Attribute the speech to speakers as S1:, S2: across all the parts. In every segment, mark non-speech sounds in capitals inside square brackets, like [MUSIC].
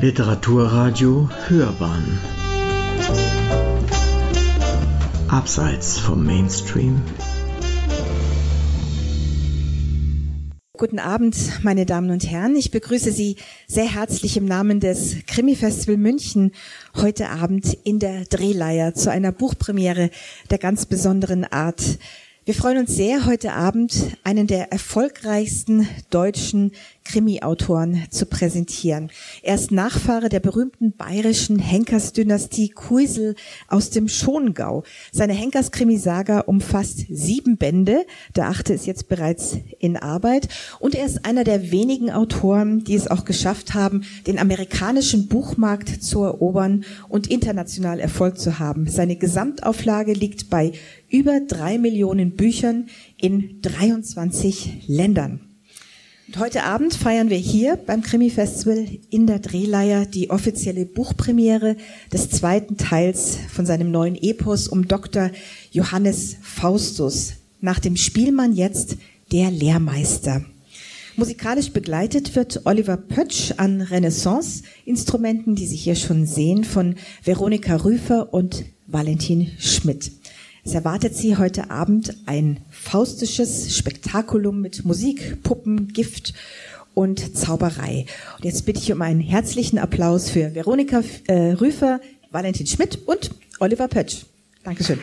S1: Literaturradio Hörbahn Abseits vom Mainstream
S2: Guten Abend, meine Damen und Herren. Ich begrüße Sie sehr herzlich im Namen des Krimi-Festival München heute Abend in der Drehleier zu einer Buchpremiere der ganz besonderen Art. Wir freuen uns sehr, heute Abend einen der erfolgreichsten deutschen Krimi-Autoren zu präsentieren. Er ist Nachfahre der berühmten bayerischen Henkersdynastie Kuisel aus dem Schongau. Seine Henkers-Krimi-Saga umfasst sieben Bände. Der achte ist jetzt bereits in Arbeit. Und er ist einer der wenigen Autoren, die es auch geschafft haben, den amerikanischen Buchmarkt zu erobern und international Erfolg zu haben. Seine Gesamtauflage liegt bei über drei Millionen Büchern in 23 Ländern. Und heute Abend feiern wir hier beim Krimi-Festival in der Drehleier die offizielle Buchpremiere des zweiten Teils von seinem neuen Epos um Dr. Johannes Faustus. Nach dem Spielmann jetzt der Lehrmeister. Musikalisch begleitet wird Oliver Pötsch an Renaissance-Instrumenten, die Sie hier schon sehen, von Veronika Rüfer und Valentin Schmidt. Es erwartet Sie heute Abend ein faustisches Spektakulum mit Musik, Puppen, Gift und Zauberei. Und jetzt bitte ich um einen herzlichen Applaus für Veronika äh, Rüfer, Valentin Schmidt und Oliver Pötsch. Dankeschön.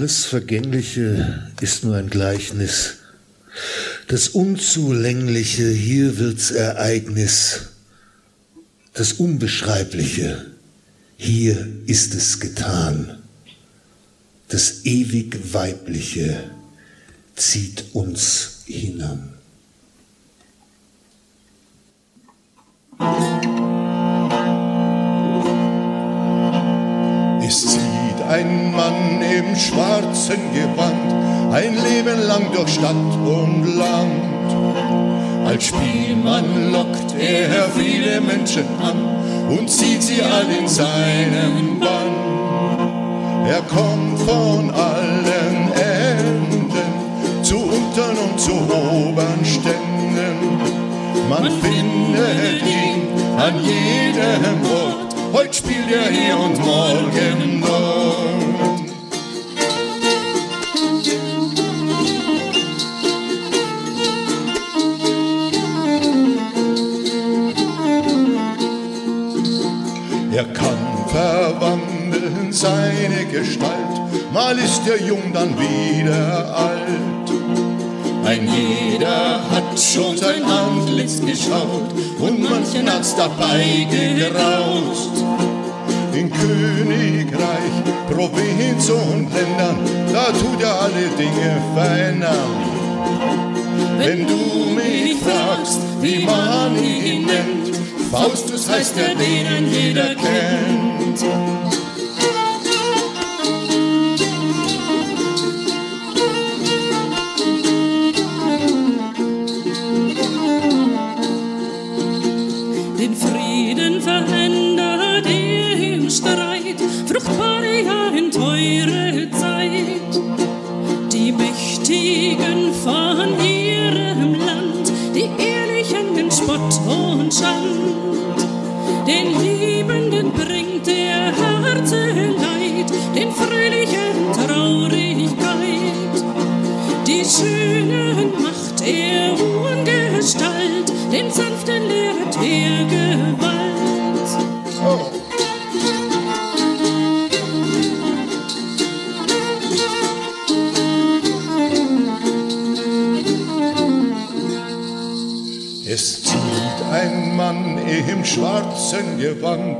S3: Alles Vergängliche ist nur ein Gleichnis. Das Unzulängliche, hier wird's Ereignis. Das Unbeschreibliche, hier ist es getan. Das ewig Weibliche zieht uns hinan.
S4: Im schwarzen Gewand, ein Leben lang durch Stadt und Land. Als Spielmann lockt er viele Menschen an und zieht sie all in seinem Bann. Er kommt von allen Enden zu unteren und zu oberen Ständen. Man findet ihn an jedem Ort Heute spielt er hier und morgen dort. Verwandeln seine Gestalt, mal ist er jung, dann wieder alt. Ein jeder hat schon sein Antlitz geschaut und manchen hat's dabei gegraust. In Königreich, Provinz und Ländern, da tut er alle Dinge verändern. Wenn du mich fragst, wie man ihn nennt, Faustus heißt er, den jeder kennt.
S5: Den Liebenden bringt der harte Leid, den Fröhlichen Traurigkeit. Die Schönen macht er Ungestalt, den Sanften lehrt
S4: schwarzen Gewand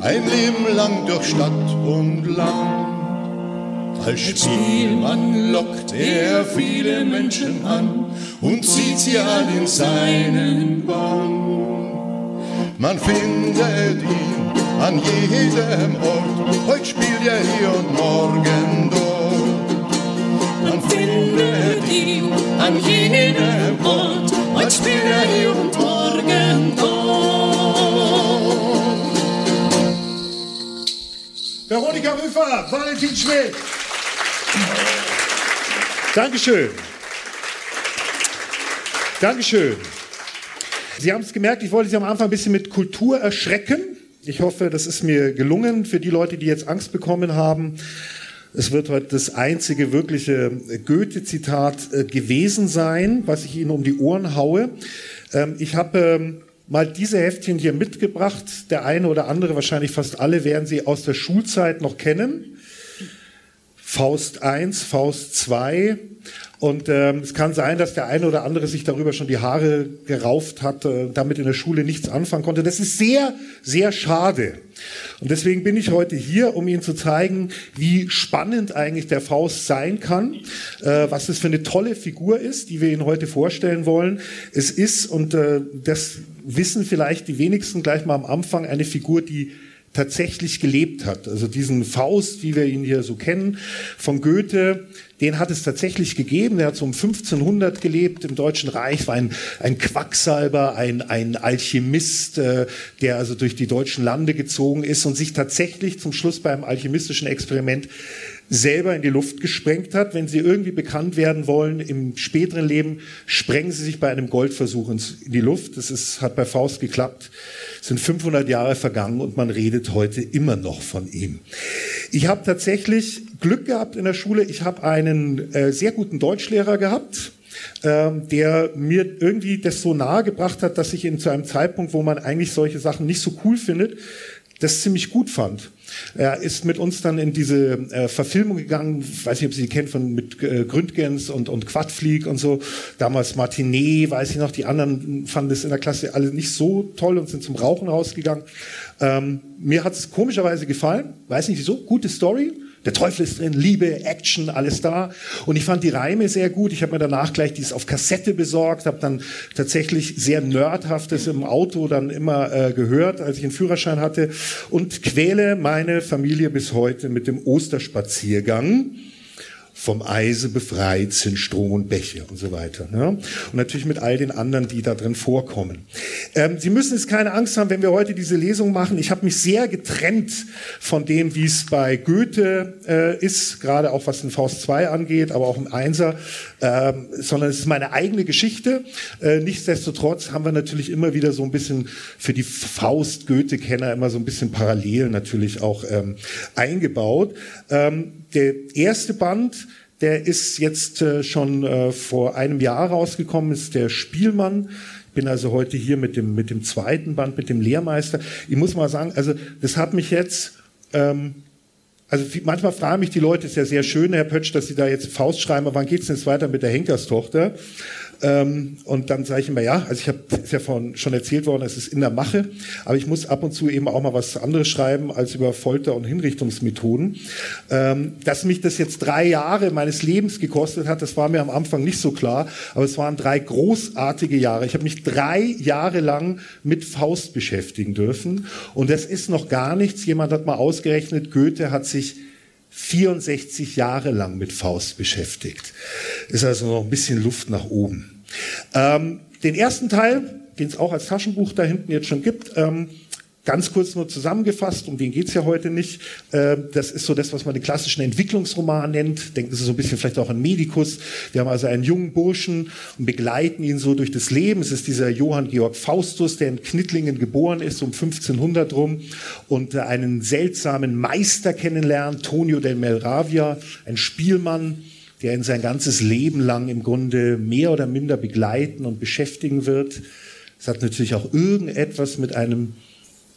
S4: ein Leben lang durch Stadt und Land. Als Spielmann lockt er viele Menschen an und zieht sie all in seinen Bann. Man findet ihn an jedem Ort, heute spielt er hier und morgen dort. Man findet ihn an jedem Ort, heute spielt er hier und morgen
S6: Veronika Rüffer, Valentin Schmidt. Dankeschön. Dankeschön. Sie haben es gemerkt, ich wollte Sie am Anfang ein bisschen mit Kultur erschrecken. Ich hoffe, das ist mir gelungen für die Leute, die jetzt Angst bekommen haben. Es wird heute das einzige wirkliche Goethe-Zitat äh, gewesen sein, was ich Ihnen um die Ohren haue. Ähm, ich habe ähm, mal diese Heftchen hier mitgebracht. Der eine oder andere, wahrscheinlich fast alle, werden Sie aus der Schulzeit noch kennen. Faust 1, Faust 2. Und ähm, es kann sein, dass der eine oder andere sich darüber schon die Haare gerauft hat, äh, damit in der Schule nichts anfangen konnte. Das ist sehr, sehr schade. Und deswegen bin ich heute hier, um Ihnen zu zeigen, wie spannend eigentlich der Faust sein kann, äh, was es für eine tolle Figur ist, die wir Ihnen heute vorstellen wollen. Es ist, und äh, das wissen vielleicht die wenigsten gleich mal am Anfang, eine Figur, die tatsächlich gelebt hat. Also diesen Faust, wie wir ihn hier so kennen, von Goethe, den hat es tatsächlich gegeben. Der hat so um 1500 gelebt im Deutschen Reich, war ein, ein Quacksalber, ein, ein Alchemist, äh, der also durch die deutschen Lande gezogen ist und sich tatsächlich zum Schluss beim alchemistischen Experiment selber in die Luft gesprengt hat. Wenn Sie irgendwie bekannt werden wollen im späteren Leben, sprengen Sie sich bei einem Goldversuch in die Luft. Das ist, hat bei Faust geklappt. Es sind 500 Jahre vergangen und man redet heute immer noch von ihm. Ich habe tatsächlich Glück gehabt in der Schule. Ich habe einen äh, sehr guten Deutschlehrer gehabt ähm, der mir irgendwie das so nahe gebracht hat, dass ich in zu einem Zeitpunkt, wo man eigentlich solche Sachen nicht so cool findet, das ziemlich gut fand. Er ist mit uns dann in diese äh, Verfilmung gegangen, weiß nicht, ob Sie die kennen, von mit äh, Gründgens und, und Quadflieg und so. Damals Martinet, weiß ich noch, die anderen fanden es in der Klasse alle nicht so toll und sind zum Rauchen rausgegangen. Ähm, mir hat es komischerweise gefallen, weiß nicht wieso, gute Story, der Teufel ist drin, Liebe, Action, alles da. Und ich fand die Reime sehr gut. Ich habe mir danach gleich dies auf Kassette besorgt, habe dann tatsächlich sehr nerdhaftes im Auto dann immer äh, gehört, als ich einen Führerschein hatte und quäle meine Familie bis heute mit dem Osterspaziergang vom Eise befreit sind Strom und Bäche und so weiter. Ne? Und natürlich mit all den anderen, die da drin vorkommen. Ähm, Sie müssen jetzt keine Angst haben, wenn wir heute diese Lesung machen. Ich habe mich sehr getrennt von dem, wie es bei Goethe äh, ist, gerade auch was den Faust 2 angeht, aber auch im Einser, ähm, sondern es ist meine eigene Geschichte. Äh, nichtsdestotrotz haben wir natürlich immer wieder so ein bisschen für die Faust-Goethe-Kenner immer so ein bisschen parallel natürlich auch ähm, eingebaut. Ähm, der erste Band, der ist jetzt äh, schon äh, vor einem Jahr rausgekommen, ist der Spielmann. Ich bin also heute hier mit dem, mit dem zweiten Band, mit dem Lehrmeister. Ich muss mal sagen, also das hat mich jetzt, ähm, also manchmal fragen mich die Leute, ist ja sehr schön, Herr Pötsch, dass Sie da jetzt Faust schreiben, aber wann geht's denn jetzt weiter mit der Henkerstochter? Ähm, und dann sage ich immer, ja, also ich habe, ist ja von, schon erzählt worden, es ist in der Mache, aber ich muss ab und zu eben auch mal was anderes schreiben als über Folter- und Hinrichtungsmethoden. Ähm, dass mich das jetzt drei Jahre meines Lebens gekostet hat, das war mir am Anfang nicht so klar, aber es waren drei großartige Jahre. Ich habe mich drei Jahre lang mit Faust beschäftigen dürfen und das ist noch gar nichts. Jemand hat mal ausgerechnet, Goethe hat sich 64 Jahre lang mit Faust beschäftigt. Ist also noch ein bisschen Luft nach oben. Ähm, den ersten Teil, den es auch als Taschenbuch da hinten jetzt schon gibt, ähm, Ganz kurz nur zusammengefasst, um den geht's ja heute nicht. Äh, das ist so das, was man den klassischen Entwicklungsroman nennt. Denken Sie so ein bisschen vielleicht auch an Medikus. Wir haben also einen jungen Burschen und begleiten ihn so durch das Leben. Es ist dieser Johann Georg Faustus, der in Knittlingen geboren ist, um 1500 rum, und äh, einen seltsamen Meister kennenlernt, Tonio del Melravia, ein Spielmann, der ihn sein ganzes Leben lang im Grunde mehr oder minder begleiten und beschäftigen wird. Es hat natürlich auch irgendetwas mit einem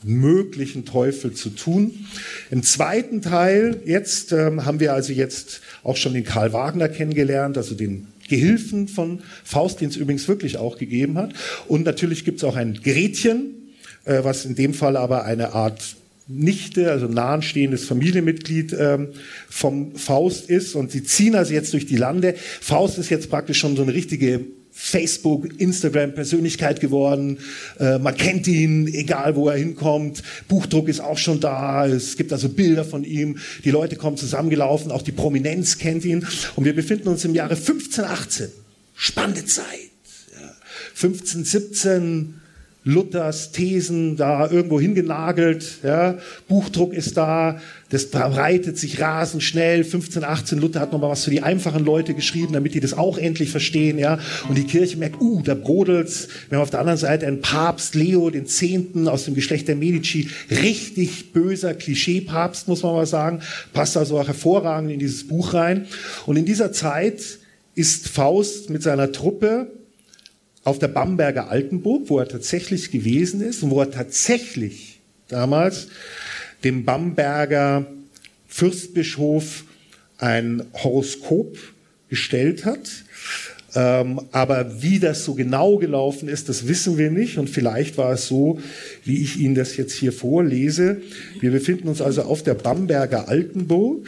S6: möglichen Teufel zu tun. Im zweiten Teil jetzt ähm, haben wir also jetzt auch schon den Karl Wagner kennengelernt, also den Gehilfen von Faust, den es übrigens wirklich auch gegeben hat. Und natürlich gibt es auch ein Gretchen, äh, was in dem Fall aber eine Art Nichte, also nahenstehendes Familienmitglied ähm, vom Faust ist und sie ziehen also jetzt durch die Lande. Faust ist jetzt praktisch schon so eine richtige Facebook, Instagram Persönlichkeit geworden. Äh, man kennt ihn, egal wo er hinkommt. Buchdruck ist auch schon da. Es gibt also Bilder von ihm. Die Leute kommen zusammengelaufen. Auch die Prominenz kennt ihn. Und wir befinden uns im Jahre 1518. Spannende Zeit. Ja. 1517 Luthers Thesen da irgendwo hingenagelt. Ja. Buchdruck ist da, das breitet sich rasend schnell. 15, 18 Luther hat nochmal was für die einfachen Leute geschrieben, damit die das auch endlich verstehen. Ja. Und die Kirche merkt, uh, da brodelt's. Wir haben auf der anderen Seite einen Papst, Leo den Zehnten aus dem Geschlecht der Medici, richtig böser Klischee-Papst, muss man mal sagen. Passt also auch hervorragend in dieses Buch rein. Und in dieser Zeit ist Faust mit seiner Truppe auf der Bamberger Altenburg, wo er tatsächlich gewesen ist und wo er tatsächlich damals dem Bamberger Fürstbischof ein Horoskop gestellt hat. Ähm, aber wie das so genau gelaufen ist, das wissen wir nicht. Und vielleicht war es so, wie ich Ihnen das jetzt hier vorlese. Wir befinden uns also auf der Bamberger Altenburg.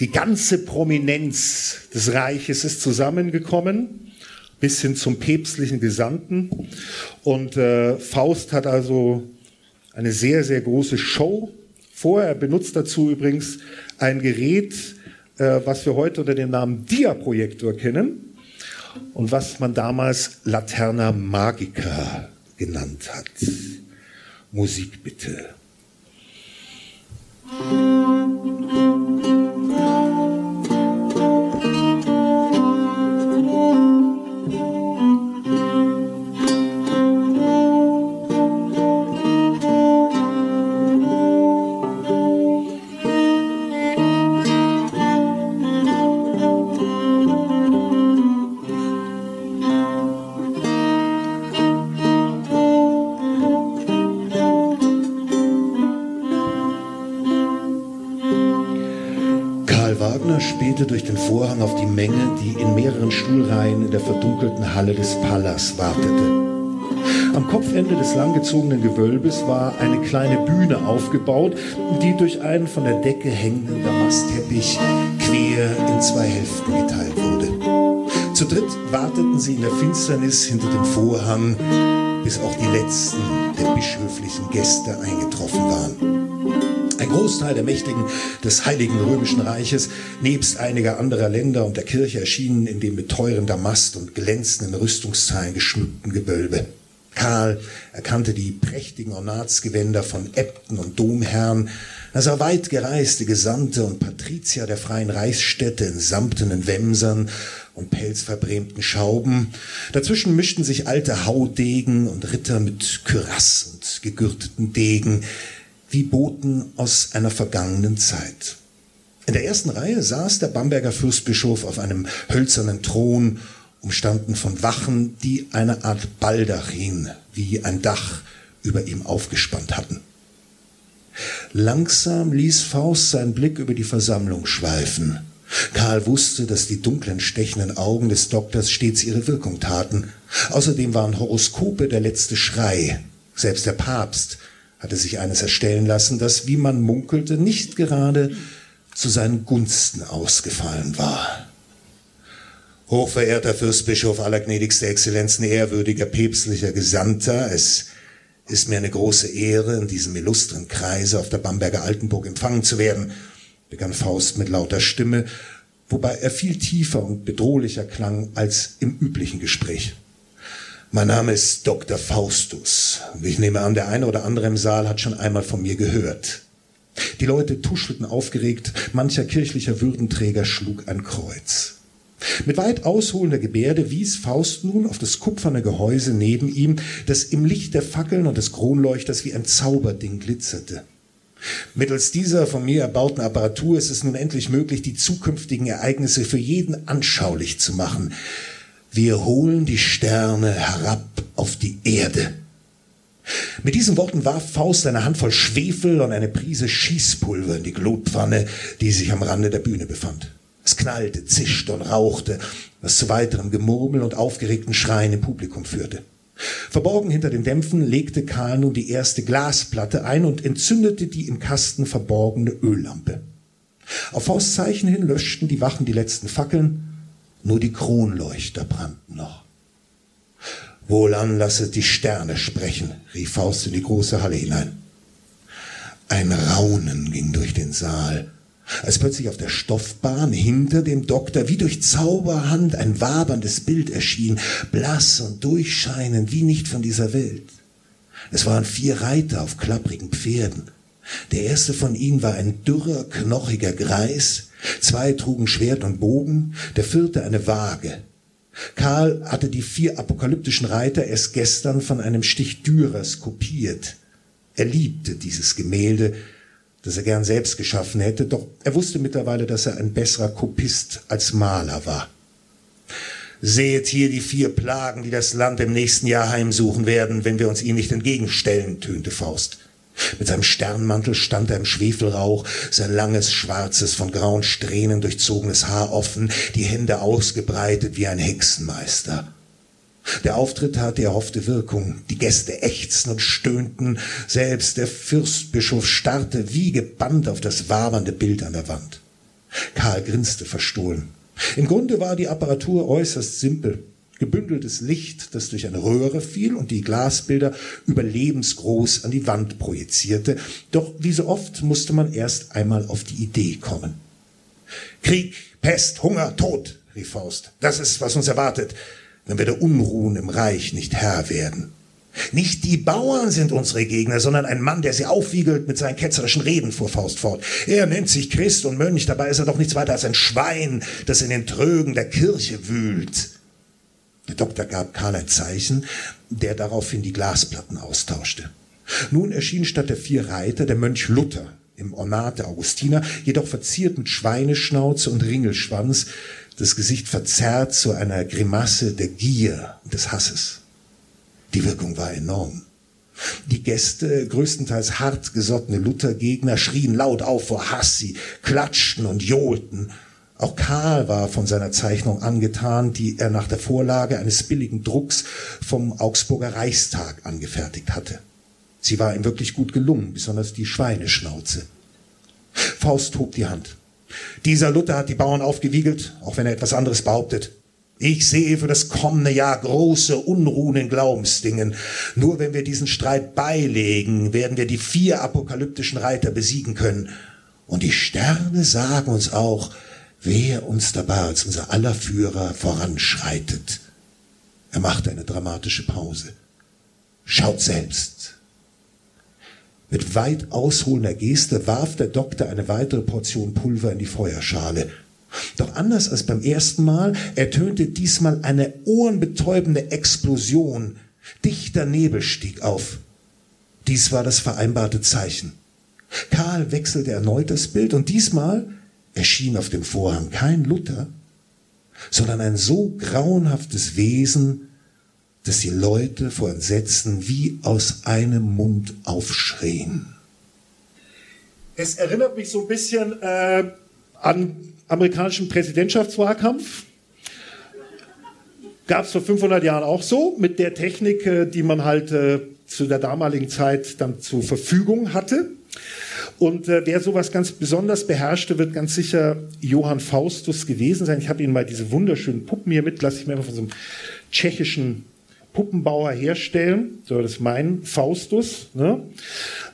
S6: Die ganze Prominenz des Reiches ist zusammengekommen bis hin zum päpstlichen Gesandten. Und äh, Faust hat also eine sehr, sehr große Show vor. Er benutzt dazu übrigens ein Gerät, äh, was wir heute unter dem Namen Diaprojektor kennen und was man damals Laterna Magica genannt hat. Musik bitte. Der verdunkelten Halle des Palas wartete. Am Kopfende des langgezogenen Gewölbes war eine kleine Bühne aufgebaut, die durch einen von der Decke hängenden Damastteppich quer in zwei Hälften geteilt wurde. Zu dritt warteten sie in der Finsternis hinter dem Vorhang, bis auch die letzten der bischöflichen Gäste eingetroffen waren. Großteil der Mächtigen des Heiligen Römischen Reiches, nebst einiger anderer Länder und der Kirche, erschienen in dem mit teuren Damast und glänzenden Rüstungsteilen geschmückten Gewölbe. Karl erkannte die prächtigen Ornatsgewänder von Äbten und Domherren, er sah weit gereiste Gesandte und Patrizier der freien Reichsstädte in samtenen Wämsern und pelzverbrämten Schauben. Dazwischen mischten sich alte Haudegen und Ritter mit Kürass und gegürteten Degen, wie Boten aus einer vergangenen Zeit. In der ersten Reihe saß der Bamberger Fürstbischof auf einem hölzernen Thron, umstanden von Wachen, die eine Art Baldachin wie ein Dach über ihm aufgespannt hatten. Langsam ließ Faust seinen Blick über die Versammlung schweifen. Karl wusste, dass die dunklen, stechenden Augen des Doktors stets ihre Wirkung taten. Außerdem waren Horoskope der letzte Schrei. Selbst der Papst hatte sich eines erstellen lassen, das, wie man munkelte, nicht gerade zu seinen Gunsten ausgefallen war. Hochverehrter Fürstbischof, allergnädigste Exzellenzen, ehrwürdiger päpstlicher Gesandter, es ist mir eine große Ehre, in diesem illustren Kreise auf der Bamberger Altenburg empfangen zu werden, begann Faust mit lauter Stimme, wobei er viel tiefer und bedrohlicher klang als im üblichen Gespräch. Mein Name ist Dr. Faustus. Ich nehme an, der eine oder andere im Saal hat schon einmal von mir gehört. Die Leute tuschelten aufgeregt, mancher kirchlicher Würdenträger schlug ein Kreuz. Mit weit ausholender Gebärde wies Faust nun auf das kupferne Gehäuse neben ihm, das im Licht der Fackeln und des Kronleuchters wie ein Zauberding glitzerte. Mittels dieser von mir erbauten Apparatur ist es nun endlich möglich, die zukünftigen Ereignisse für jeden anschaulich zu machen. Wir holen die Sterne herab auf die Erde. Mit diesen Worten warf Faust eine Handvoll Schwefel und eine Prise Schießpulver in die Glutpfanne, die sich am Rande der Bühne befand. Es knallte, zischte und rauchte, was zu weiterem Gemurmel und aufgeregten Schreien im Publikum führte. Verborgen hinter den Dämpfen legte Karl nun die erste Glasplatte ein und entzündete die im Kasten verborgene Öllampe. Auf Fausts Zeichen hin löschten die Wachen die letzten Fackeln, nur die Kronleuchter brannten noch. Wohlan lasset die Sterne sprechen, rief Faust in die große Halle hinein. Ein Raunen ging durch den Saal, als plötzlich auf der Stoffbahn hinter dem Doktor wie durch Zauberhand ein waberndes Bild erschien, blass und durchscheinend wie nicht von dieser Welt. Es waren vier Reiter auf klapprigen Pferden. Der erste von ihnen war ein dürrer, knochiger Greis, zwei trugen Schwert und Bogen, der vierte eine Waage. Karl hatte die vier apokalyptischen Reiter erst gestern von einem Stich Dürers kopiert. Er liebte dieses Gemälde, das er gern selbst geschaffen hätte, doch er wusste mittlerweile, dass er ein besserer Kopist als Maler war. Seht hier die vier Plagen, die das Land im nächsten Jahr heimsuchen werden, wenn wir uns ihnen nicht entgegenstellen, tönte Faust. Mit seinem Sternmantel stand er im Schwefelrauch, sein langes, schwarzes, von grauen Strähnen durchzogenes Haar offen, die Hände ausgebreitet wie ein Hexenmeister. Der Auftritt hatte die erhoffte Wirkung. Die Gäste ächzten und stöhnten. Selbst der Fürstbischof starrte wie gebannt auf das wabernde Bild an der Wand. Karl grinste verstohlen. Im Grunde war die Apparatur äußerst simpel. Gebündeltes Licht, das durch eine Röhre fiel und die Glasbilder überlebensgroß an die Wand projizierte. Doch wie so oft musste man erst einmal auf die Idee kommen. Krieg, Pest, Hunger, Tod, rief Faust. Das ist, was uns erwartet wenn wir der Unruhen im Reich nicht Herr werden. Nicht die Bauern sind unsere Gegner, sondern ein Mann, der sie aufwiegelt mit seinen ketzerischen Reden, fuhr Faust fort. Er nennt sich Christ und Mönch, dabei ist er doch nichts weiter als ein Schwein, das in den Trögen der Kirche wühlt. Der Doktor gab Karl ein Zeichen, der daraufhin die Glasplatten austauschte. Nun erschien statt der vier Reiter der Mönch Luther im Ornat der Augustiner, jedoch verziert mit Schweineschnauze und Ringelschwanz, das Gesicht verzerrt zu einer Grimasse der Gier und des Hasses. Die Wirkung war enorm. Die Gäste, größtenteils hartgesottene Luthergegner, schrien laut auf vor Hass, sie klatschten und johlten. Auch Karl war von seiner Zeichnung angetan, die er nach der Vorlage eines billigen Drucks vom Augsburger Reichstag angefertigt hatte. Sie war ihm wirklich gut gelungen, besonders die Schweineschnauze. Faust hob die Hand. Dieser Luther hat die Bauern aufgewiegelt, auch wenn er etwas anderes behauptet. Ich sehe für das kommende Jahr große Unruhen in Glaubensdingen. Nur wenn wir diesen Streit beilegen, werden wir die vier apokalyptischen Reiter besiegen können. Und die Sterne sagen uns auch, wer uns dabei als unser aller Führer voranschreitet. Er machte eine dramatische Pause. Schaut selbst. Mit weit ausholender Geste warf der Doktor eine weitere Portion Pulver in die Feuerschale. Doch anders als beim ersten Mal ertönte diesmal eine ohrenbetäubende Explosion. Dichter Nebel stieg auf. Dies war das vereinbarte Zeichen. Karl wechselte erneut das Bild und diesmal erschien auf dem Vorhang kein Luther, sondern ein so grauenhaftes Wesen, dass die Leute vor Entsetzen wie aus einem Mund aufschrien.
S7: Es erinnert mich so ein bisschen äh, an amerikanischen Präsidentschaftswahlkampf. Gab es vor 500 Jahren auch so, mit der Technik, äh, die man halt äh, zu der damaligen Zeit dann zur Verfügung hatte. Und äh, wer sowas ganz besonders beherrschte, wird ganz sicher Johann Faustus gewesen sein. Ich habe Ihnen mal diese wunderschönen Puppen hier mit, lasse ich mir einfach von so einem tschechischen Puppenbauer herstellen. So, das ist mein Faustus. Ne?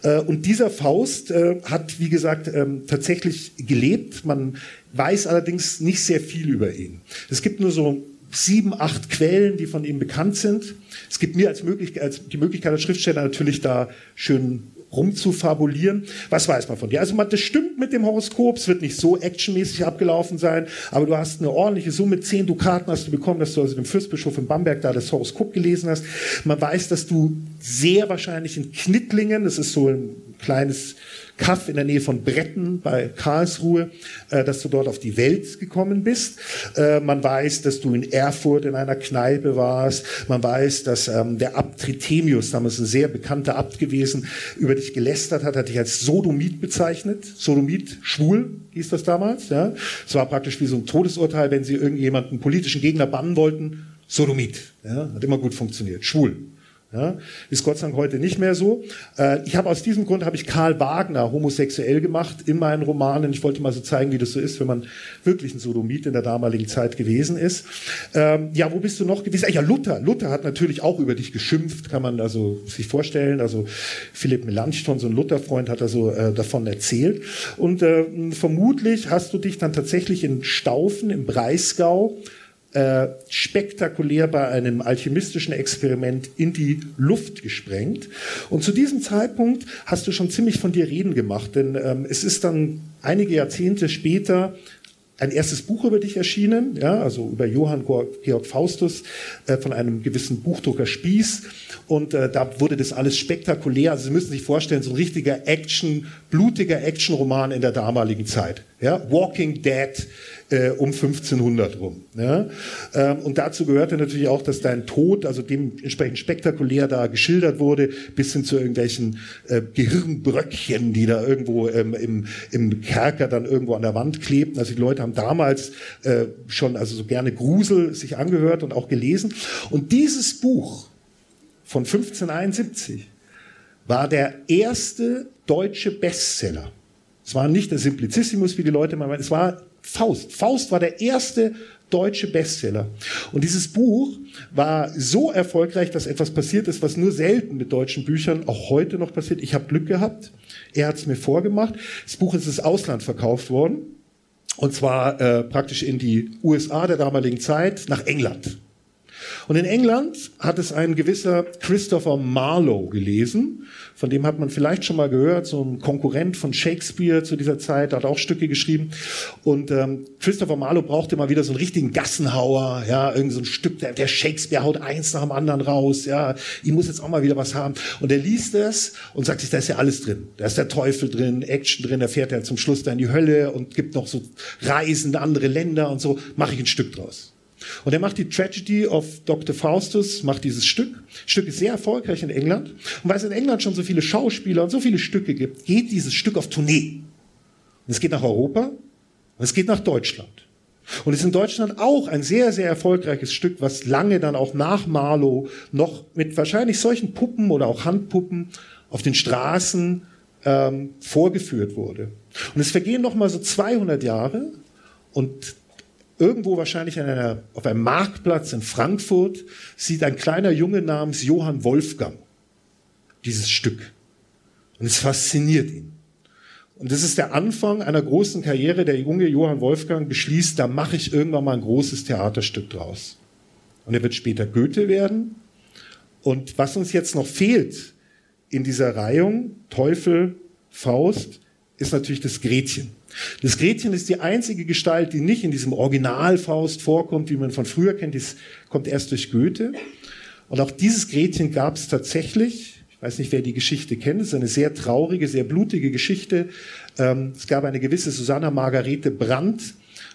S7: Äh, und dieser Faust äh, hat, wie gesagt, ähm, tatsächlich gelebt. Man weiß allerdings nicht sehr viel über ihn. Es gibt nur so
S6: sieben, acht Quellen, die von ihm bekannt sind. Es gibt mir als, Möglichkeit, als die Möglichkeit als Schriftsteller natürlich da schön rumzufabulieren. Was weiß man von dir? Also man, das stimmt mit dem Horoskop, es wird nicht so actionmäßig abgelaufen sein, aber du hast eine ordentliche Summe, zehn Dukaten hast du bekommen, dass du also dem Fürstbischof in Bamberg da das Horoskop gelesen hast. Man weiß, dass du sehr wahrscheinlich in Knittlingen, das ist so ein kleines Kaff in der Nähe von Bretten bei Karlsruhe, äh, dass du dort auf die Welt gekommen bist. Äh, man weiß, dass du in Erfurt in einer Kneipe warst. Man weiß, dass ähm, der Abt Tritemius, damals ein sehr bekannter Abt gewesen, über dich gelästert hat, hat dich als Sodomit bezeichnet. Sodomit, schwul hieß das damals. Ja. Es war praktisch wie so ein Todesurteil, wenn sie irgendjemanden politischen Gegner bannen wollten. Sodomit. Ja, hat immer gut funktioniert. Schwul. Ja, ist Gott sei Dank heute nicht mehr so. Äh, ich habe aus diesem Grund habe ich Karl Wagner homosexuell gemacht in meinen Romanen. Ich wollte mal so zeigen, wie das so ist, wenn man wirklich ein Sodomit in der damaligen Zeit gewesen ist. Ähm, ja, wo bist du noch gewesen? Ah, ja, Luther. Luther hat natürlich auch über dich geschimpft, kann man also sich vorstellen. Also Philipp Melanchthon, so ein Luther-Freund, hat also äh, davon erzählt. Und äh, vermutlich hast du dich dann tatsächlich in Staufen im Breisgau äh, spektakulär bei einem alchemistischen Experiment in die Luft gesprengt. Und zu diesem Zeitpunkt hast du schon ziemlich von dir reden gemacht, denn ähm, es ist dann einige Jahrzehnte später ein erstes Buch über dich erschienen, ja, also über Johann Georg Faustus äh, von einem gewissen Buchdrucker Spieß. Und äh, da wurde das alles spektakulär. Also Sie müssen sich vorstellen, so ein richtiger Action, blutiger Actionroman in der damaligen Zeit. Ja, Walking Dead äh, um 1500 rum. Ja? Ähm, und dazu gehörte natürlich auch, dass dein Tod, also dementsprechend spektakulär da geschildert wurde, bis hin zu irgendwelchen äh, Gehirnbröckchen, die da irgendwo ähm, im, im Kerker dann irgendwo an der Wand klebten. Also die Leute haben damals äh, schon also so gerne Grusel sich angehört und auch gelesen. Und dieses Buch von 1571 war der erste deutsche Bestseller. Es war nicht der Simplicissimus, wie die Leute mal meinen, es war Faust. Faust war der erste deutsche Bestseller. Und dieses Buch war so erfolgreich, dass etwas passiert ist, was nur selten mit deutschen Büchern auch heute noch passiert. Ich habe Glück gehabt. Er hat es mir vorgemacht. Das Buch ist ins Ausland verkauft worden. Und zwar äh, praktisch in die USA der damaligen Zeit, nach England. Und in England hat es ein gewisser Christopher Marlowe gelesen. Von dem hat man vielleicht schon mal gehört, so ein Konkurrent von Shakespeare zu dieser Zeit, hat auch Stücke geschrieben. Und ähm, Christopher Marlowe brauchte mal wieder so einen richtigen Gassenhauer, ja, irgend so ein Stück, der, der Shakespeare haut eins nach dem anderen raus, ja, ich muss jetzt auch mal wieder was haben. Und er liest es und sagt sich, da ist ja alles drin. Da ist der Teufel drin, Action drin, da fährt er zum Schluss da in die Hölle und gibt noch so Reisen in andere Länder und so, mache ich ein Stück draus. Und er macht die Tragedy of Dr. Faustus, macht dieses Stück. Das Stück ist sehr erfolgreich in England. Und weil es in England schon so viele Schauspieler und so viele Stücke gibt, geht dieses Stück auf Tournee. Und es geht nach Europa und es geht nach Deutschland. Und es ist in Deutschland auch ein sehr, sehr erfolgreiches Stück, was lange dann auch nach Marlow noch mit wahrscheinlich solchen Puppen oder auch Handpuppen auf den Straßen ähm, vorgeführt wurde. Und es vergehen noch mal so 200 Jahre und Irgendwo wahrscheinlich einer, auf einem Marktplatz in Frankfurt sieht ein kleiner Junge namens Johann Wolfgang dieses Stück. Und es fasziniert ihn. Und das ist der Anfang einer großen Karriere. Der junge Johann Wolfgang beschließt, da mache ich irgendwann mal ein großes Theaterstück draus. Und er wird später Goethe werden. Und was uns jetzt noch fehlt in dieser Reihung, Teufel, Faust, ist natürlich das Gretchen. Das Gretchen ist die einzige Gestalt, die nicht in diesem Originalfaust vorkommt, wie man von früher kennt. Das kommt erst durch Goethe. Und auch dieses Gretchen gab es tatsächlich. Ich weiß nicht, wer die Geschichte kennt. Es ist eine sehr traurige, sehr blutige Geschichte. Ähm, es gab eine gewisse Susanna Margarete Brandt.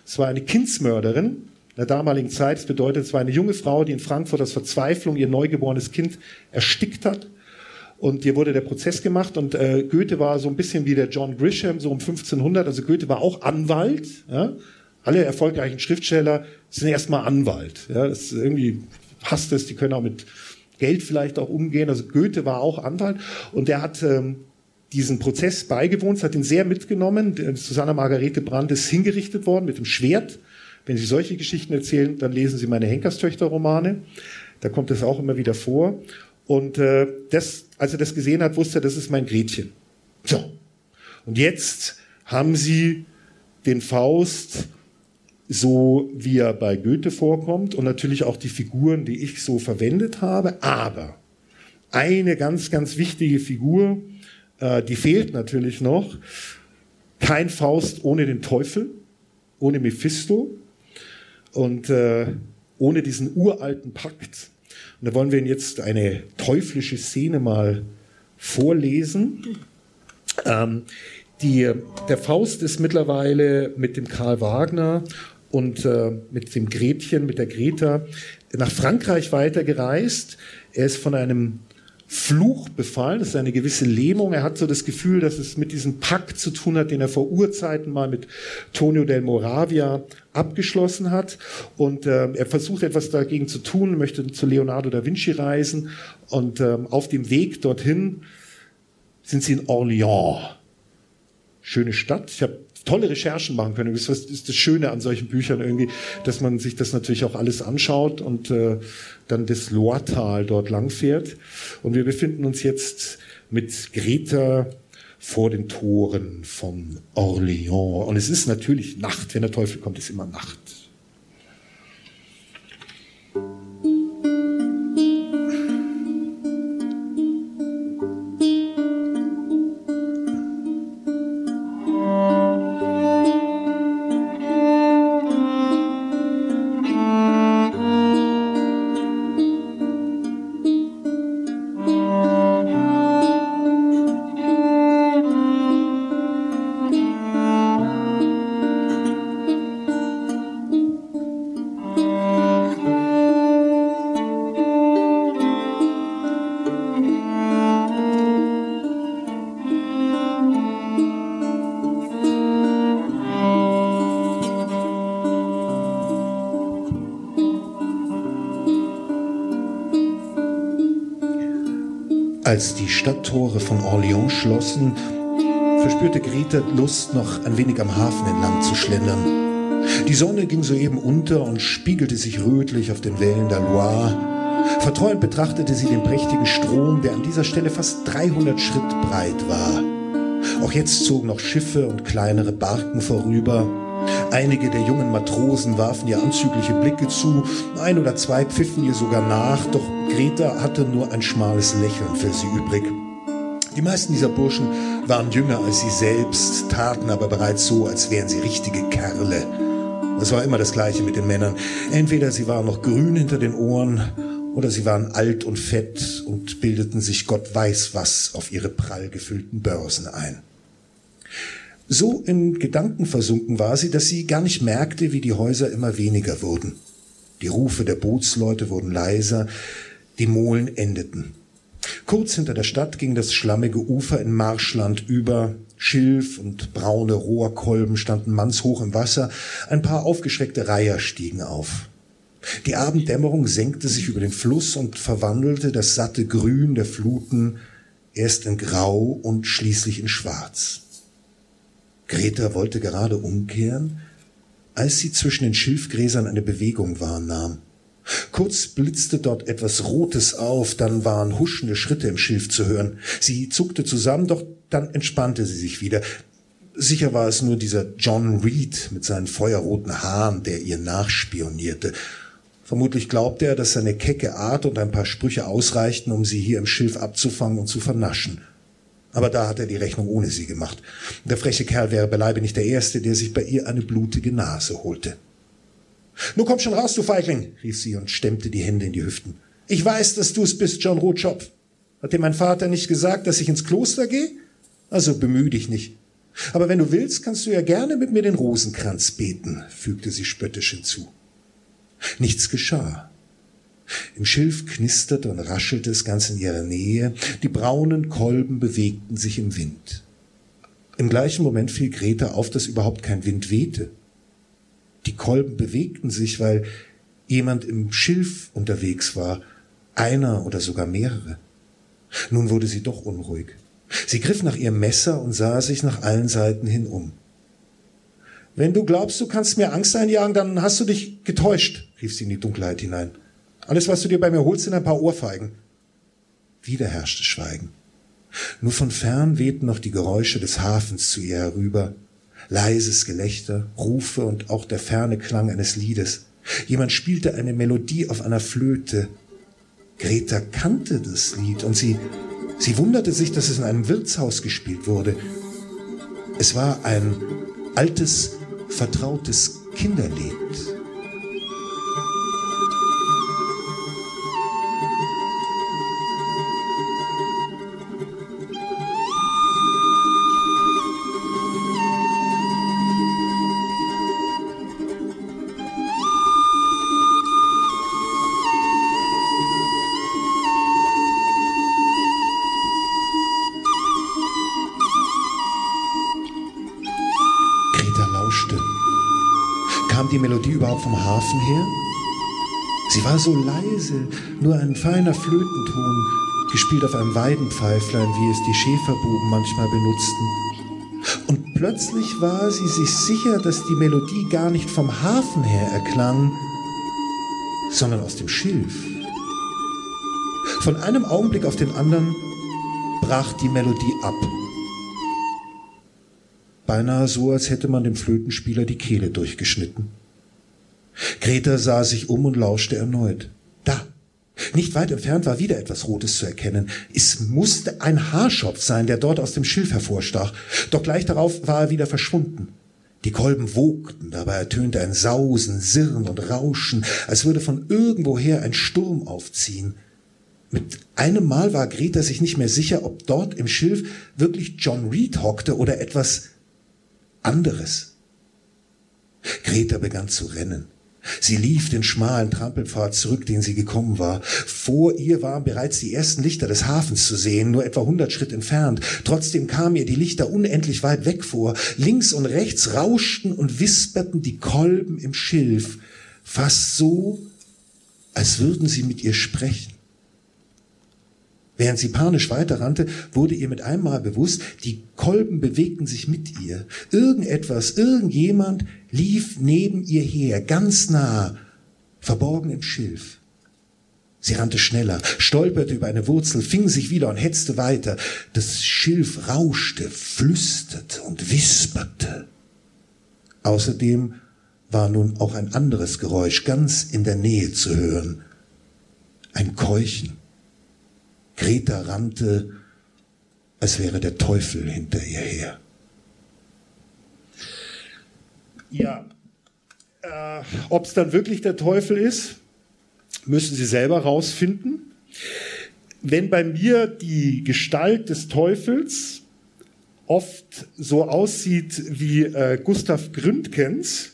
S6: Es war eine Kindsmörderin in der damaligen Zeit. Das bedeutet, es war eine junge Frau, die in Frankfurt aus Verzweiflung ihr neugeborenes Kind erstickt hat und hier wurde der Prozess gemacht und äh, Goethe war so ein bisschen wie der John Grisham, so um 1500. Also Goethe war auch Anwalt. Ja? Alle erfolgreichen Schriftsteller sind erstmal Anwalt. Ja? Das ist irgendwie passt es, die können auch mit Geld vielleicht auch umgehen. Also Goethe war auch Anwalt und der hat ähm, diesen Prozess beigewohnt, hat ihn sehr mitgenommen. Susanna Margarete Brandt ist hingerichtet worden mit dem Schwert. Wenn Sie solche Geschichten erzählen, dann lesen Sie meine Henkerstöchter-Romane. Da kommt es auch immer wieder vor. Und äh, das, als er das gesehen hat, wusste er, das ist mein Gretchen. So. Und jetzt haben sie den Faust so wie er bei Goethe vorkommt und natürlich auch die Figuren, die ich so verwendet habe. Aber eine ganz, ganz wichtige Figur, äh, die fehlt natürlich noch. Kein Faust ohne den Teufel, ohne Mephisto und äh, ohne diesen uralten Pakt. Und da wollen wir Ihnen jetzt eine teuflische Szene mal vorlesen. Ähm, die, der Faust ist mittlerweile mit dem Karl Wagner und äh, mit dem Gretchen, mit der Greta nach Frankreich weitergereist. Er ist von einem Fluch befallen, das ist eine gewisse Lähmung. Er hat so das Gefühl, dass es mit diesem Pakt zu tun hat, den er vor Urzeiten mal mit Tonio del Moravia abgeschlossen hat. Und äh, er versucht etwas dagegen zu tun, möchte zu Leonardo da Vinci reisen. Und äh, auf dem Weg dorthin sind sie in Orléans. Schöne Stadt. Ich habe tolle Recherchen machen können. Das ist das Schöne an solchen Büchern irgendwie, dass man sich das natürlich auch alles anschaut und äh, dann das Lohrtal dort langfährt. Und wir befinden uns jetzt mit Greta vor den Toren von Orléans. Und es ist natürlich Nacht. Wenn der Teufel kommt, ist immer Nacht. Als die Stadttore von Orléans schlossen, verspürte Greta Lust, noch ein wenig am Hafen entlang zu schlendern. Die Sonne ging soeben unter und spiegelte sich rötlich auf den Wellen der Loire. Verträumt betrachtete sie den prächtigen Strom, der an dieser Stelle fast 300 Schritt breit war. Auch jetzt zogen noch Schiffe und kleinere Barken vorüber. Einige der jungen Matrosen warfen ihr anzügliche Blicke zu, ein oder zwei pfiffen ihr sogar nach, doch Greta hatte nur ein schmales Lächeln für sie übrig. Die meisten dieser Burschen waren jünger als sie selbst, taten aber bereits so, als wären sie richtige Kerle. Es war immer das Gleiche mit den Männern. Entweder sie waren noch grün hinter den Ohren oder sie waren alt und fett und bildeten sich Gott weiß was auf ihre prall gefüllten Börsen ein. So in Gedanken versunken war sie, dass sie gar nicht merkte, wie die Häuser immer weniger wurden. Die Rufe der Bootsleute wurden leiser, die Molen endeten. Kurz hinter der Stadt ging das schlammige Ufer in Marschland über. Schilf und braune Rohrkolben standen mannshoch im Wasser. Ein paar aufgeschreckte Reiher stiegen auf. Die Abenddämmerung senkte sich über den Fluss und verwandelte das satte Grün der Fluten erst in Grau und schließlich in Schwarz. Greta wollte gerade umkehren, als sie zwischen den Schilfgräsern eine Bewegung wahrnahm. Kurz blitzte dort etwas Rotes auf, dann waren huschende Schritte im Schilf zu hören. Sie zuckte zusammen, doch dann entspannte sie sich wieder. Sicher war es nur dieser John Reed mit seinen feuerroten Haaren, der ihr nachspionierte. Vermutlich glaubte er, dass seine kecke Art und ein paar Sprüche ausreichten, um sie hier im Schilf abzufangen und zu vernaschen. Aber da hat er die Rechnung ohne sie gemacht. Der freche Kerl wäre beileibe nicht der Erste, der sich bei ihr eine blutige Nase holte. Nun komm schon raus, du Feigling, rief sie und stemmte die Hände in die Hüften. Ich weiß, dass du es bist, John Rotschopf. Hat dir mein Vater nicht gesagt, dass ich ins Kloster gehe? Also bemühe dich nicht. Aber wenn du willst, kannst du ja gerne mit mir den Rosenkranz beten, fügte sie spöttisch hinzu. Nichts geschah. Im Schilf knisterte und raschelte es ganz in ihrer Nähe. Die braunen Kolben bewegten sich im Wind. Im gleichen Moment fiel Greta auf, dass überhaupt kein Wind wehte. Die Kolben bewegten sich, weil jemand im Schilf unterwegs war, einer oder sogar mehrere. Nun wurde sie doch unruhig. Sie griff nach ihrem Messer und sah sich nach allen Seiten hin um. Wenn du glaubst, du kannst mir Angst einjagen, dann hast du dich getäuscht, rief sie in die Dunkelheit hinein. Alles, was du dir bei mir holst, sind ein paar Ohrfeigen. Wieder herrschte Schweigen. Nur von fern wehten noch die Geräusche des Hafens zu ihr herüber.
S3: Leises Gelächter, Rufe und auch der ferne Klang eines Liedes. Jemand spielte eine Melodie auf einer Flöte. Greta kannte das Lied und sie, sie wunderte sich, dass es in einem Wirtshaus gespielt wurde. Es war ein altes, vertrautes Kinderlied. Hafen her? Sie war so leise, nur ein feiner Flötenton, gespielt auf einem Weidenpfeiflein, wie es die Schäferbuben manchmal benutzten. Und plötzlich war sie sich sicher, dass die Melodie gar nicht vom Hafen her erklang, sondern aus dem Schilf. Von einem Augenblick auf den anderen brach die Melodie ab. Beinahe so, als hätte man dem Flötenspieler die Kehle durchgeschnitten. Greta sah sich um und lauschte erneut. Da, nicht weit entfernt war wieder etwas Rotes zu erkennen. Es musste ein Haarschopf sein, der dort aus dem Schilf hervorstach. Doch gleich darauf war er wieder verschwunden. Die Kolben wogten, dabei ertönte ein Sausen, Sirren und Rauschen, als würde von irgendwoher ein Sturm aufziehen. Mit einem Mal war Greta sich nicht mehr sicher, ob dort im Schilf wirklich John Reed hockte oder etwas anderes. Greta begann zu rennen. Sie lief den schmalen Trampelpfad zurück, den sie gekommen war. Vor ihr waren bereits die ersten Lichter des Hafens zu sehen, nur etwa hundert Schritt entfernt. Trotzdem kamen ihr die Lichter unendlich weit weg vor. Links und rechts rauschten und wisperten die Kolben im Schilf, fast so, als würden sie mit ihr sprechen. Während sie panisch weiterrannte, wurde ihr mit einmal bewusst, die Kolben bewegten sich mit ihr. Irgendetwas, irgendjemand lief neben ihr her, ganz nah, verborgen im Schilf. Sie rannte schneller, stolperte über eine Wurzel, fing sich wieder und hetzte weiter. Das Schilf rauschte, flüsterte und wisperte. Außerdem war nun auch ein anderes Geräusch ganz in der Nähe zu hören. Ein Keuchen. Greta rannte, als wäre der Teufel hinter ihr her.
S6: Ja, äh, ob es dann wirklich der Teufel ist, müssen Sie selber rausfinden. Wenn bei mir die Gestalt des Teufels oft so aussieht wie äh, Gustav Gründgens,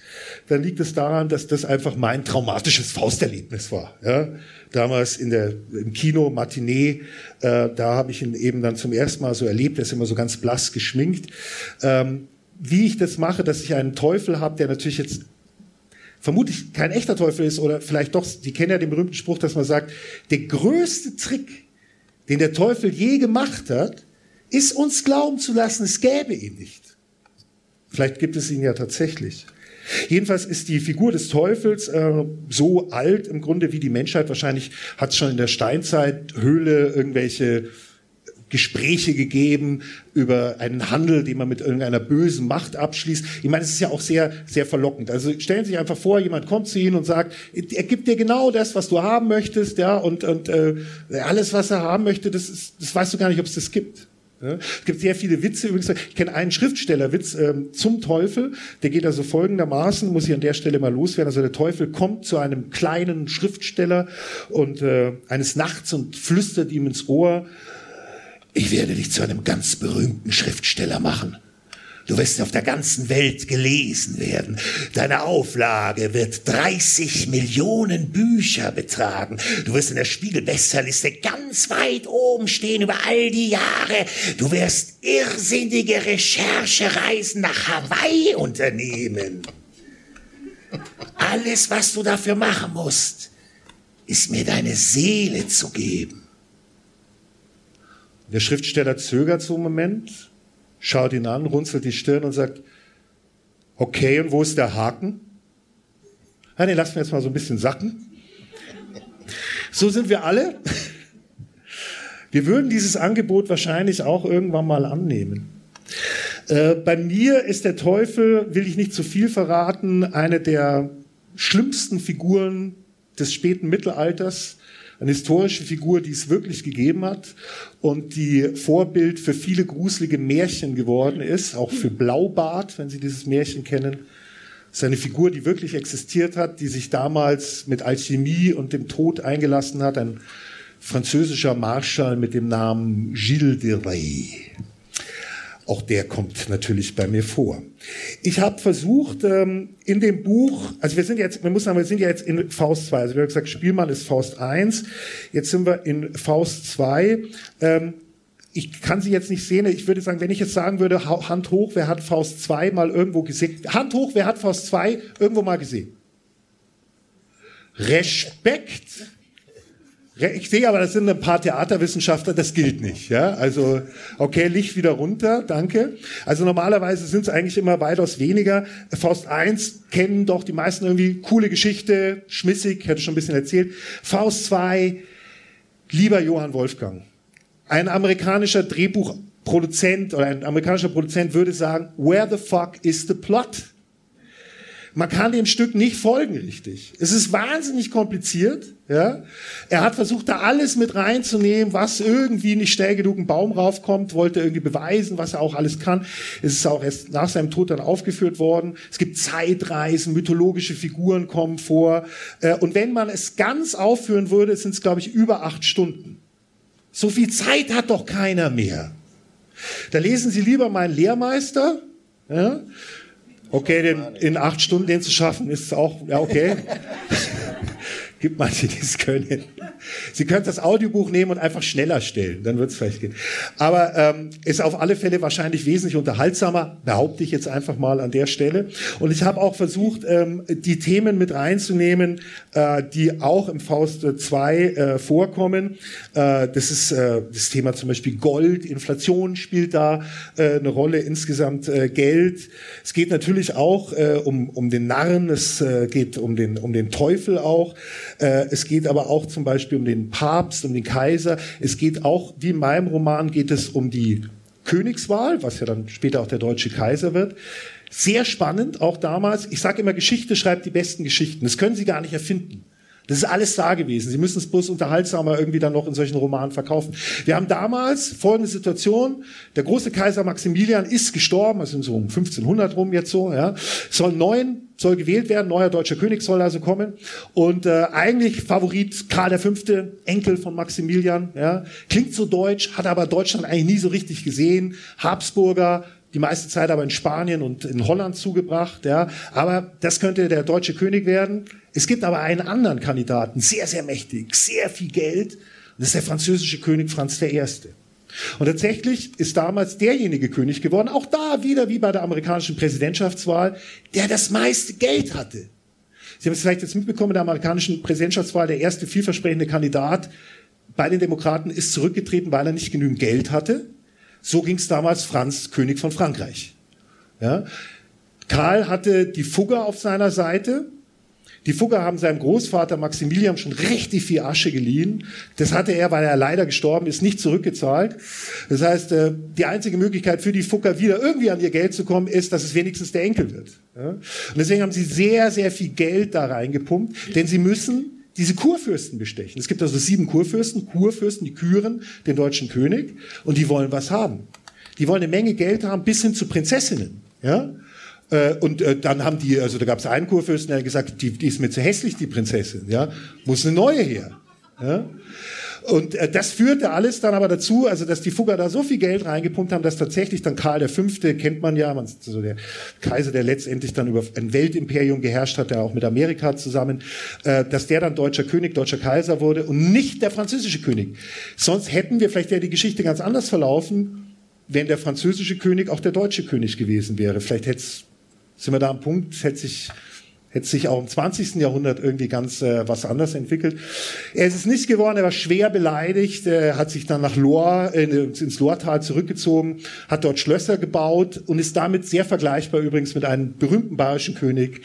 S6: dann liegt es daran, dass das einfach mein traumatisches Fausterlebnis war. Ja? Damals in der, im Kino, Matinee, äh, da habe ich ihn eben dann zum ersten Mal so erlebt, er ist immer so ganz blass geschminkt. Ähm, wie ich das mache, dass ich einen Teufel habe, der natürlich jetzt vermutlich kein echter Teufel ist oder vielleicht doch, die kennen ja den berühmten Spruch, dass man sagt, der größte Trick, den der Teufel je gemacht hat, ist uns glauben zu lassen, es gäbe ihn nicht. Vielleicht gibt es ihn ja tatsächlich. Jedenfalls ist die Figur des Teufels äh, so alt im Grunde wie die Menschheit. Wahrscheinlich hat es schon in der Steinzeit Höhle irgendwelche Gespräche gegeben über einen Handel, den man mit irgendeiner bösen Macht abschließt. Ich meine, es ist ja auch sehr, sehr verlockend. Also stellen Sie sich einfach vor, jemand kommt zu Ihnen und sagt, er gibt dir genau das, was du haben möchtest, ja, und, und äh, alles, was er haben möchte, das, ist, das weißt du gar nicht, ob es das gibt. Ja, es gibt sehr viele Witze. Übrigens, ich kenne einen Schriftstellerwitz ähm, zum Teufel. Der geht also folgendermaßen, muss ich an der Stelle mal loswerden. Also der Teufel kommt zu einem kleinen Schriftsteller und äh, eines Nachts und flüstert ihm ins Ohr, ich werde dich zu einem ganz berühmten Schriftsteller machen. Du wirst auf der ganzen Welt gelesen werden. Deine Auflage wird 30 Millionen Bücher betragen. Du wirst in der Spiegel-Bestsellerliste ganz weit oben stehen über all die Jahre. Du wirst irrsinnige Recherchereisen nach Hawaii unternehmen. Alles, was du dafür machen musst, ist mir deine Seele zu geben. Der Schriftsteller zögert so einen Moment, schaut ihn an, runzelt die Stirn und sagt, okay, und wo ist der Haken? Ja, den lassen wir jetzt mal so ein bisschen sacken. So sind wir alle. Wir würden dieses Angebot wahrscheinlich auch irgendwann mal annehmen. Äh, bei mir ist der Teufel, will ich nicht zu viel verraten, eine der schlimmsten Figuren des späten Mittelalters. Eine historische Figur, die es wirklich gegeben hat und die Vorbild für viele gruselige Märchen geworden ist, auch für Blaubart, wenn Sie dieses Märchen kennen. Das ist eine Figur, die wirklich existiert hat, die sich damals mit Alchemie und dem Tod eingelassen hat. Ein französischer Marschall mit dem Namen Gilles de Rais. Auch der kommt natürlich bei mir vor. Ich habe versucht, ähm, in dem Buch, also wir sind jetzt, wir müssen sagen, wir sind ja jetzt in Faust 2. Also wir haben gesagt, Spielmann ist Faust 1. Jetzt sind wir in Faust 2. Ähm, ich kann sie jetzt nicht sehen. Ich würde sagen, wenn ich jetzt sagen würde, Hand hoch, wer hat Faust 2 mal irgendwo gesehen? Hand hoch, wer hat Faust 2 irgendwo mal gesehen? Respekt. Ich sehe aber, das sind ein paar Theaterwissenschaftler, das gilt nicht. Ja? Also, okay, Licht wieder runter, danke. Also normalerweise sind es eigentlich immer weitaus weniger. Faust 1 kennen doch die meisten irgendwie coole Geschichte, schmissig, hätte schon ein bisschen erzählt. Faust 2, lieber Johann Wolfgang. Ein amerikanischer Drehbuchproduzent oder ein amerikanischer Produzent würde sagen, where the fuck is the plot? Man kann dem Stück nicht folgen richtig. Es ist wahnsinnig kompliziert. Ja? Er hat versucht, da alles mit reinzunehmen, was irgendwie nicht schnell genug einen Baum raufkommt, wollte irgendwie beweisen, was er auch alles kann. Es ist auch erst nach seinem Tod dann aufgeführt worden. Es gibt Zeitreisen, mythologische Figuren kommen vor. Äh, und wenn man es ganz aufführen würde, sind es, glaube ich, über acht Stunden. So viel Zeit hat doch keiner mehr. Da lesen Sie lieber meinen Lehrmeister. Ja? Okay, den, in acht Stunden den zu schaffen, ist auch, ja, okay. [LAUGHS] Gibt manche, die es können. Sie können das Audiobuch nehmen und einfach schneller stellen, dann wird es vielleicht gehen. Aber ähm, ist auf alle Fälle wahrscheinlich wesentlich unterhaltsamer, behaupte ich jetzt einfach mal an der Stelle. Und ich habe auch versucht, ähm, die Themen mit reinzunehmen, äh, die auch im Faust 2 äh, vorkommen. Äh, das ist äh, das Thema zum Beispiel Gold, Inflation spielt da äh, eine Rolle, insgesamt äh, Geld. Es geht natürlich auch äh, um, um den Narren, es äh, geht um den, um den Teufel auch. Äh, es geht aber auch zum Beispiel um den Papst, um den Kaiser. Es geht auch, wie in meinem Roman, geht es um die Königswahl, was ja dann später auch der deutsche Kaiser wird. Sehr spannend, auch damals. Ich sage immer, Geschichte schreibt die besten Geschichten. Das können Sie gar nicht erfinden. Das ist alles da gewesen. Sie müssen es bloß unterhaltsamer irgendwie dann noch in solchen Romanen verkaufen. Wir haben damals folgende Situation. Der große Kaiser Maximilian ist gestorben, also so um 1500 rum jetzt so, ja. Soll neun, soll gewählt werden, neuer deutscher König soll also kommen. Und äh, eigentlich Favorit Karl V., Enkel von Maximilian, ja. Klingt so deutsch, hat aber Deutschland eigentlich nie so richtig gesehen. Habsburger, die meiste Zeit aber in Spanien und in Holland zugebracht, ja. Aber das könnte der deutsche König werden. Es gibt aber einen anderen Kandidaten, sehr, sehr mächtig, sehr viel Geld. das ist der französische König Franz I. Und tatsächlich ist damals derjenige König geworden, auch da wieder wie bei der amerikanischen Präsidentschaftswahl, der das meiste Geld hatte. Sie haben es vielleicht jetzt mitbekommen, der amerikanischen Präsidentschaftswahl, der erste vielversprechende Kandidat bei den Demokraten ist zurückgetreten, weil er nicht genügend Geld hatte. So ging es damals Franz, König von Frankreich. Ja? Karl hatte die Fugger auf seiner Seite, die Fugger haben seinem Großvater Maximilian schon richtig viel Asche geliehen. Das hatte er, weil er leider gestorben ist, nicht zurückgezahlt. Das heißt, äh, die einzige Möglichkeit für die Fugger wieder irgendwie an ihr Geld zu kommen, ist, dass es wenigstens der Enkel wird. Und deswegen haben sie sehr, sehr viel Geld da reingepumpt, denn sie müssen diese Kurfürsten bestechen. Es gibt also sieben Kurfürsten, Kurfürsten, die küren den deutschen König und die wollen was haben. Die wollen eine Menge Geld haben, bis hin zu Prinzessinnen. Ja? Äh, und äh, dann haben die, also da gab es einen Kurfürsten, der hat gesagt, die, die ist mir zu hässlich, die Prinzessin, ja, muss eine neue her. Ja? Und äh, das führte alles dann aber dazu, also dass die Fugger da so viel Geld reingepumpt haben, dass tatsächlich dann Karl V., kennt man ja, man, also der Kaiser, der letztendlich dann über ein Weltimperium geherrscht hat, der auch mit Amerika zusammen, äh, dass der dann deutscher König, deutscher Kaiser wurde und nicht der französische König. Sonst hätten wir, vielleicht wäre die Geschichte ganz anders verlaufen, wenn der französische König auch der deutsche König gewesen wäre. Vielleicht hätte es sind wir da am Punkt, hätte sich, hätte sich auch im 20. Jahrhundert irgendwie ganz äh, was anders entwickelt. Er ist es nicht geworden, er war schwer beleidigt, er hat sich dann nach Lohr, äh, ins Lohrtal zurückgezogen, hat dort Schlösser gebaut und ist damit sehr vergleichbar übrigens mit einem berühmten bayerischen König,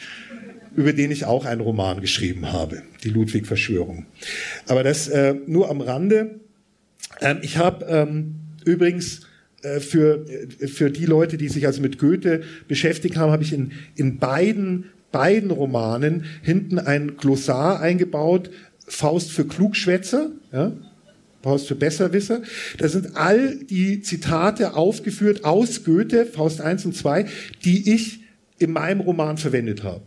S6: über den ich auch einen Roman geschrieben habe, die Ludwig-Verschwörung. Aber das äh, nur am Rande. Ähm, ich habe ähm, übrigens
S8: äh, für, äh, für die Leute, die sich also mit Goethe beschäftigt haben, habe ich in, in beiden, beiden Romanen hinten ein Glossar eingebaut, Faust für Klugschwätzer, ja, Faust für Besserwisser. Da sind all die Zitate aufgeführt aus Goethe, Faust 1 und 2, die ich in meinem Roman verwendet habe.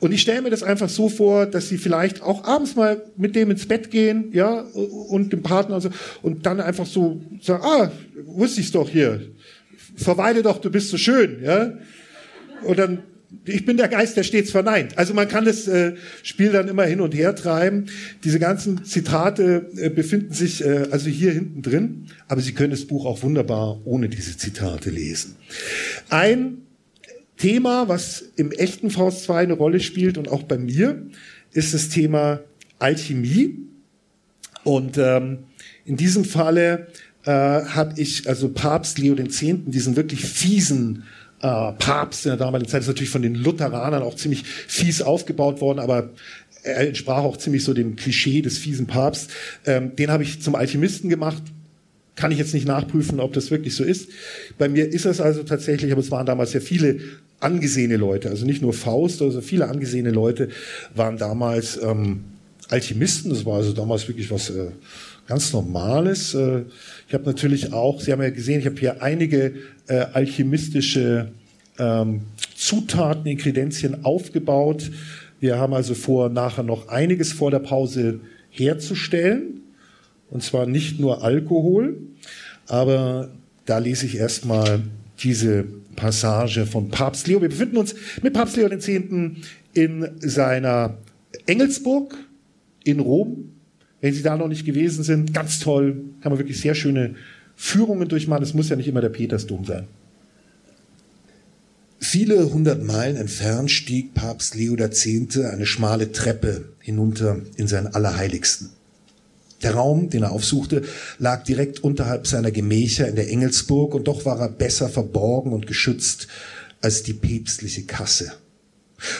S8: Und ich stelle mir das einfach so vor, dass sie vielleicht auch abends mal mit dem ins Bett gehen, ja, und dem Partner und so, und dann einfach so sagen, ah, wusste ich's doch hier. Verweile doch, du bist so schön, ja. Und dann, ich bin der Geist, der stets verneint. Also man kann das äh, Spiel dann immer hin und her treiben. Diese ganzen Zitate äh, befinden sich äh, also hier hinten drin, aber Sie können das Buch auch wunderbar ohne diese Zitate lesen. Ein Thema, was im echten Faust 2 eine Rolle spielt und auch bei mir, ist das Thema Alchemie. Und ähm, in diesem Falle äh, habe ich also Papst Leo X., diesen wirklich fiesen äh, Papst in der damaligen Zeit, ist natürlich von den Lutheranern auch ziemlich fies aufgebaut worden, aber er entsprach auch ziemlich so dem Klischee des fiesen Papst. Ähm, den habe ich zum Alchemisten gemacht, kann ich jetzt nicht nachprüfen, ob das wirklich so ist. Bei mir ist es also tatsächlich, aber es waren damals sehr viele angesehene Leute, also nicht nur Faust, also viele angesehene Leute waren damals ähm, Alchemisten. Das war also damals wirklich was äh, ganz Normales. Äh, ich habe natürlich auch, Sie haben ja gesehen, ich habe hier einige äh, alchemistische ähm, Zutaten, Inkredenzien aufgebaut. Wir haben also vor, nachher noch einiges vor der Pause herzustellen. Und zwar nicht nur Alkohol, aber da lese ich erstmal diese Passage von Papst Leo. Wir befinden uns mit Papst Leo X. in seiner Engelsburg in Rom. Wenn Sie da noch nicht gewesen sind, ganz toll, kann man wirklich sehr schöne Führungen durchmachen. Es muss ja nicht immer der Petersdom sein.
S6: Viele hundert Meilen entfernt stieg Papst Leo X. eine schmale Treppe hinunter in sein Allerheiligsten. Der Raum, den er aufsuchte, lag direkt unterhalb seiner Gemächer in der Engelsburg und doch war er besser verborgen und geschützt als die päpstliche Kasse.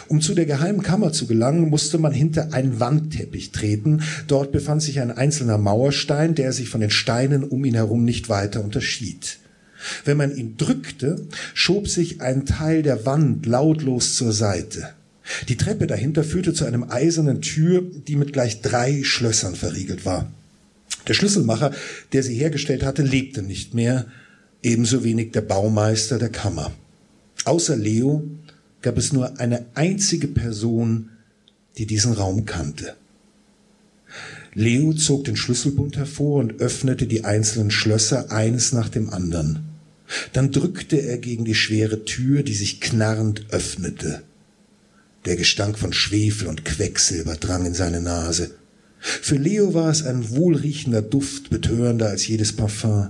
S6: Um zu der geheimen Kammer zu gelangen, musste man hinter einen Wandteppich treten. Dort befand sich ein einzelner Mauerstein, der sich von den Steinen um ihn herum nicht weiter unterschied. Wenn man ihn drückte, schob sich ein Teil der Wand lautlos zur Seite. Die Treppe dahinter führte zu einem eisernen Tür, die mit gleich drei Schlössern verriegelt war. Der Schlüsselmacher, der sie hergestellt hatte, lebte nicht mehr, ebenso wenig der Baumeister der Kammer. Außer Leo gab es nur eine einzige Person, die diesen Raum kannte. Leo zog den Schlüsselbund hervor und öffnete die einzelnen Schlösser eines nach dem anderen. Dann drückte er gegen die schwere Tür, die sich knarrend öffnete. Der Gestank von Schwefel und Quecksilber drang in seine Nase. Für Leo war es ein wohlriechender Duft, betörender als jedes Parfum.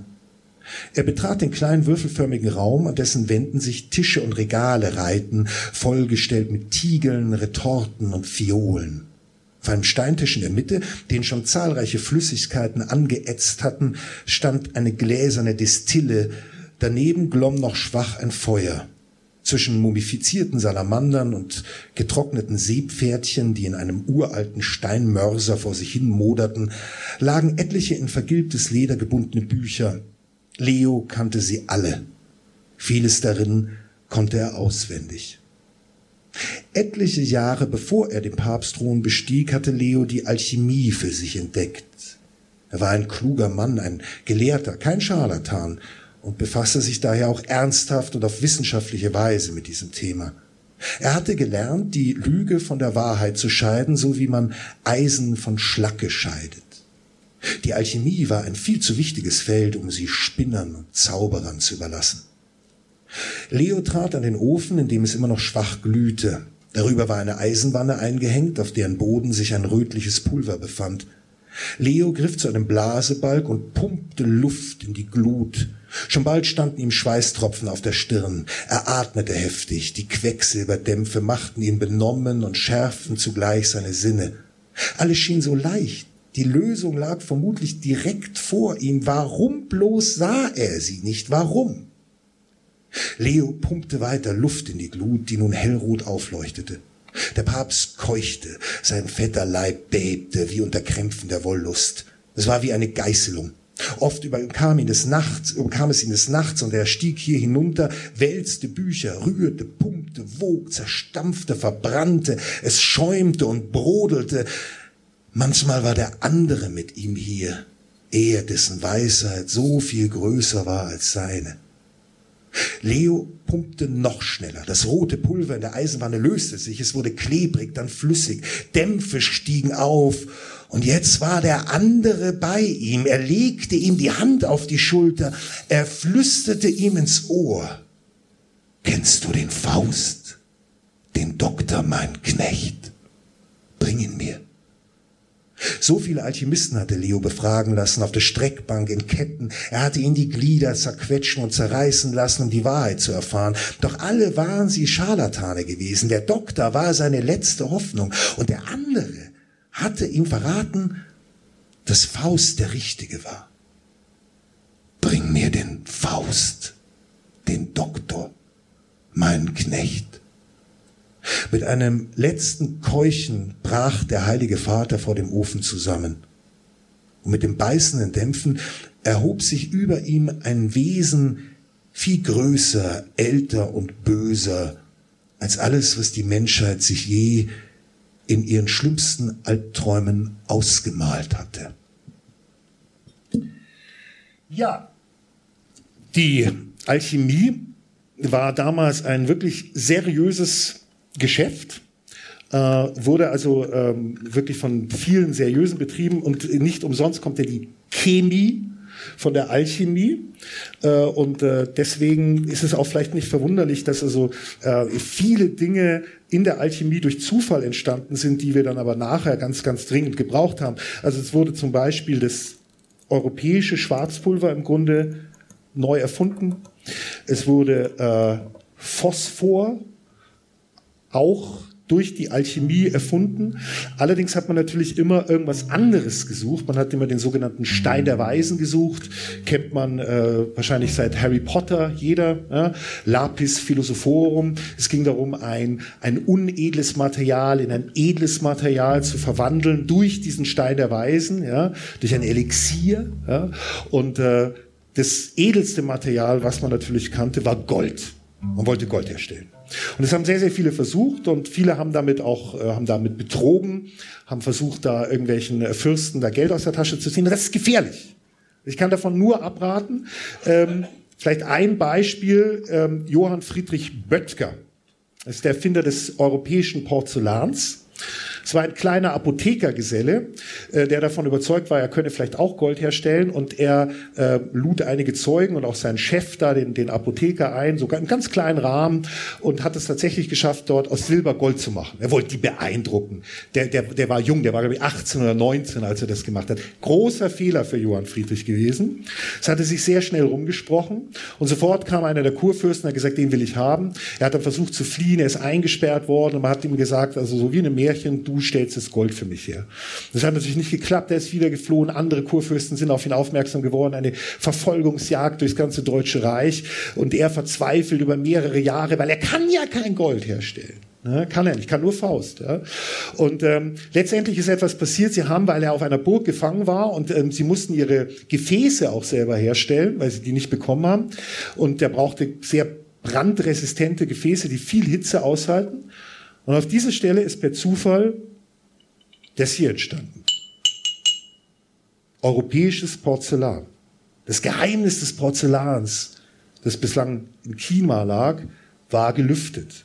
S6: Er betrat den kleinen würfelförmigen Raum, an dessen Wänden sich Tische und Regale reihten, vollgestellt mit Tiegeln, Retorten und Fiolen. Auf einem Steintisch in der Mitte, den schon zahlreiche Flüssigkeiten angeätzt hatten, stand eine gläserne Destille, daneben glomm noch schwach ein Feuer zwischen mumifizierten Salamandern und getrockneten Seepferdchen, die in einem uralten Steinmörser vor sich hin moderten, lagen etliche in vergilbtes Leder gebundene Bücher. Leo kannte sie alle. Vieles darin konnte er auswendig. Etliche Jahre bevor er den Papstthron bestieg, hatte Leo die Alchemie für sich entdeckt. Er war ein kluger Mann, ein Gelehrter, kein Scharlatan und befasste sich daher auch ernsthaft und auf wissenschaftliche Weise mit diesem Thema. Er hatte gelernt, die Lüge von der Wahrheit zu scheiden, so wie man Eisen von Schlacke scheidet. Die Alchemie war ein viel zu wichtiges Feld, um sie Spinnern und Zauberern zu überlassen. Leo trat an den Ofen, in dem es immer noch schwach glühte. Darüber war eine Eisenwanne eingehängt, auf deren Boden sich ein rötliches Pulver befand. Leo griff zu einem Blasebalg und pumpte Luft in die Glut. Schon bald standen ihm Schweißtropfen auf der Stirn. Er atmete heftig. Die Quecksilberdämpfe machten ihn benommen und schärften zugleich seine Sinne. Alles schien so leicht. Die Lösung lag vermutlich direkt vor ihm. Warum bloß sah er sie nicht? Warum? Leo pumpte weiter Luft in die Glut, die nun hellrot aufleuchtete. Der Papst keuchte, sein fetter Leib bebte wie unter Krämpfen der Wollust. Es war wie eine Geißelung.
S3: Oft überkam, ihn des Nachts, überkam es ihn des Nachts und er stieg hier hinunter, wälzte Bücher, rührte, pumpte, wog, zerstampfte, verbrannte, es schäumte und brodelte. Manchmal war der andere mit ihm hier, er, dessen Weisheit so viel größer war als seine. Leo pumpte noch schneller. Das rote Pulver in der Eisenwanne löste sich, es wurde klebrig, dann flüssig. Dämpfe stiegen auf und jetzt war der andere bei ihm. Er legte ihm die Hand auf die Schulter. Er flüsterte ihm ins Ohr. Kennst du den Faust? Den Doktor, mein Knecht. Bring ihn mir. So viele Alchemisten hatte Leo befragen lassen, auf der Streckbank, in Ketten. Er hatte ihn die Glieder zerquetschen und zerreißen lassen, um die Wahrheit zu erfahren. Doch alle waren sie Scharlatane gewesen. Der Doktor war seine letzte Hoffnung. Und der andere hatte ihm verraten, dass Faust der Richtige war. Bring mir den Faust, den Doktor, mein Knecht. Mit einem letzten Keuchen brach der heilige Vater vor dem Ofen zusammen. Und mit dem beißenden Dämpfen erhob sich über ihm ein Wesen viel größer, älter und böser als alles, was die Menschheit sich je in ihren schlimmsten Albträumen ausgemalt hatte.
S6: Ja, die Alchemie war damals ein wirklich seriöses Geschäft, äh, wurde also ähm, wirklich von vielen seriösen betrieben und nicht umsonst kommt ja die Chemie von der Alchemie. Äh, und äh, deswegen ist es auch vielleicht nicht verwunderlich, dass also äh, viele Dinge in der Alchemie durch Zufall entstanden sind, die wir dann aber nachher ganz, ganz dringend gebraucht haben. Also es wurde zum Beispiel das europäische Schwarzpulver im Grunde neu erfunden. Es wurde äh, Phosphor auch durch die Alchemie erfunden. Allerdings hat man natürlich immer irgendwas anderes gesucht. Man hat immer den sogenannten Stein der Weisen gesucht. Kennt man äh, wahrscheinlich seit Harry Potter jeder. Ja? Lapis Philosophorum. Es ging darum, ein, ein unedles Material in ein edles Material zu verwandeln durch diesen Stein der Weisen, ja? durch ein Elixier. Ja? Und äh, das edelste Material, was man natürlich kannte, war Gold. Man wollte Gold herstellen. Und das haben sehr, sehr viele versucht und viele haben damit auch, äh, haben damit betrogen, haben versucht, da irgendwelchen äh, Fürsten da Geld aus der Tasche zu ziehen. Das ist gefährlich. Ich kann davon nur abraten. Ähm, vielleicht ein Beispiel, ähm, Johann Friedrich Böttger. Das ist der Erfinder des europäischen Porzellans. Es war ein kleiner Apothekergeselle, äh, der davon überzeugt war, er könne vielleicht auch Gold herstellen und er äh, lud einige Zeugen und auch seinen Chef da, den, den Apotheker ein, sogar im ganz kleinen Rahmen und hat es tatsächlich geschafft, dort aus Silber Gold zu machen. Er wollte die beeindrucken. Der, der, der war jung, der war glaube ich 18 oder 19, als er das gemacht hat. Großer Fehler für Johann Friedrich gewesen. Es hatte sich sehr schnell rumgesprochen und sofort kam einer der Kurfürsten, hat gesagt, den will ich haben. Er hat dann versucht zu fliehen, er ist eingesperrt worden und man hat ihm gesagt, also so wie in Märchen, du stellst das Gold für mich her. Das hat natürlich nicht geklappt, er ist wieder geflohen, andere Kurfürsten sind auf ihn aufmerksam geworden, eine Verfolgungsjagd durchs ganze Deutsche Reich und er verzweifelt über mehrere Jahre, weil er kann ja kein Gold herstellen. Ja, kann er nicht, kann nur Faust. Ja. Und ähm, letztendlich ist etwas passiert. Sie haben, weil er auf einer Burg gefangen war und ähm, sie mussten ihre Gefäße auch selber herstellen, weil sie die nicht bekommen haben. Und der brauchte sehr brandresistente Gefäße, die viel Hitze aushalten. Und auf dieser Stelle ist per Zufall das hier entstanden. Europäisches Porzellan. Das Geheimnis des Porzellans, das bislang in China lag, war gelüftet.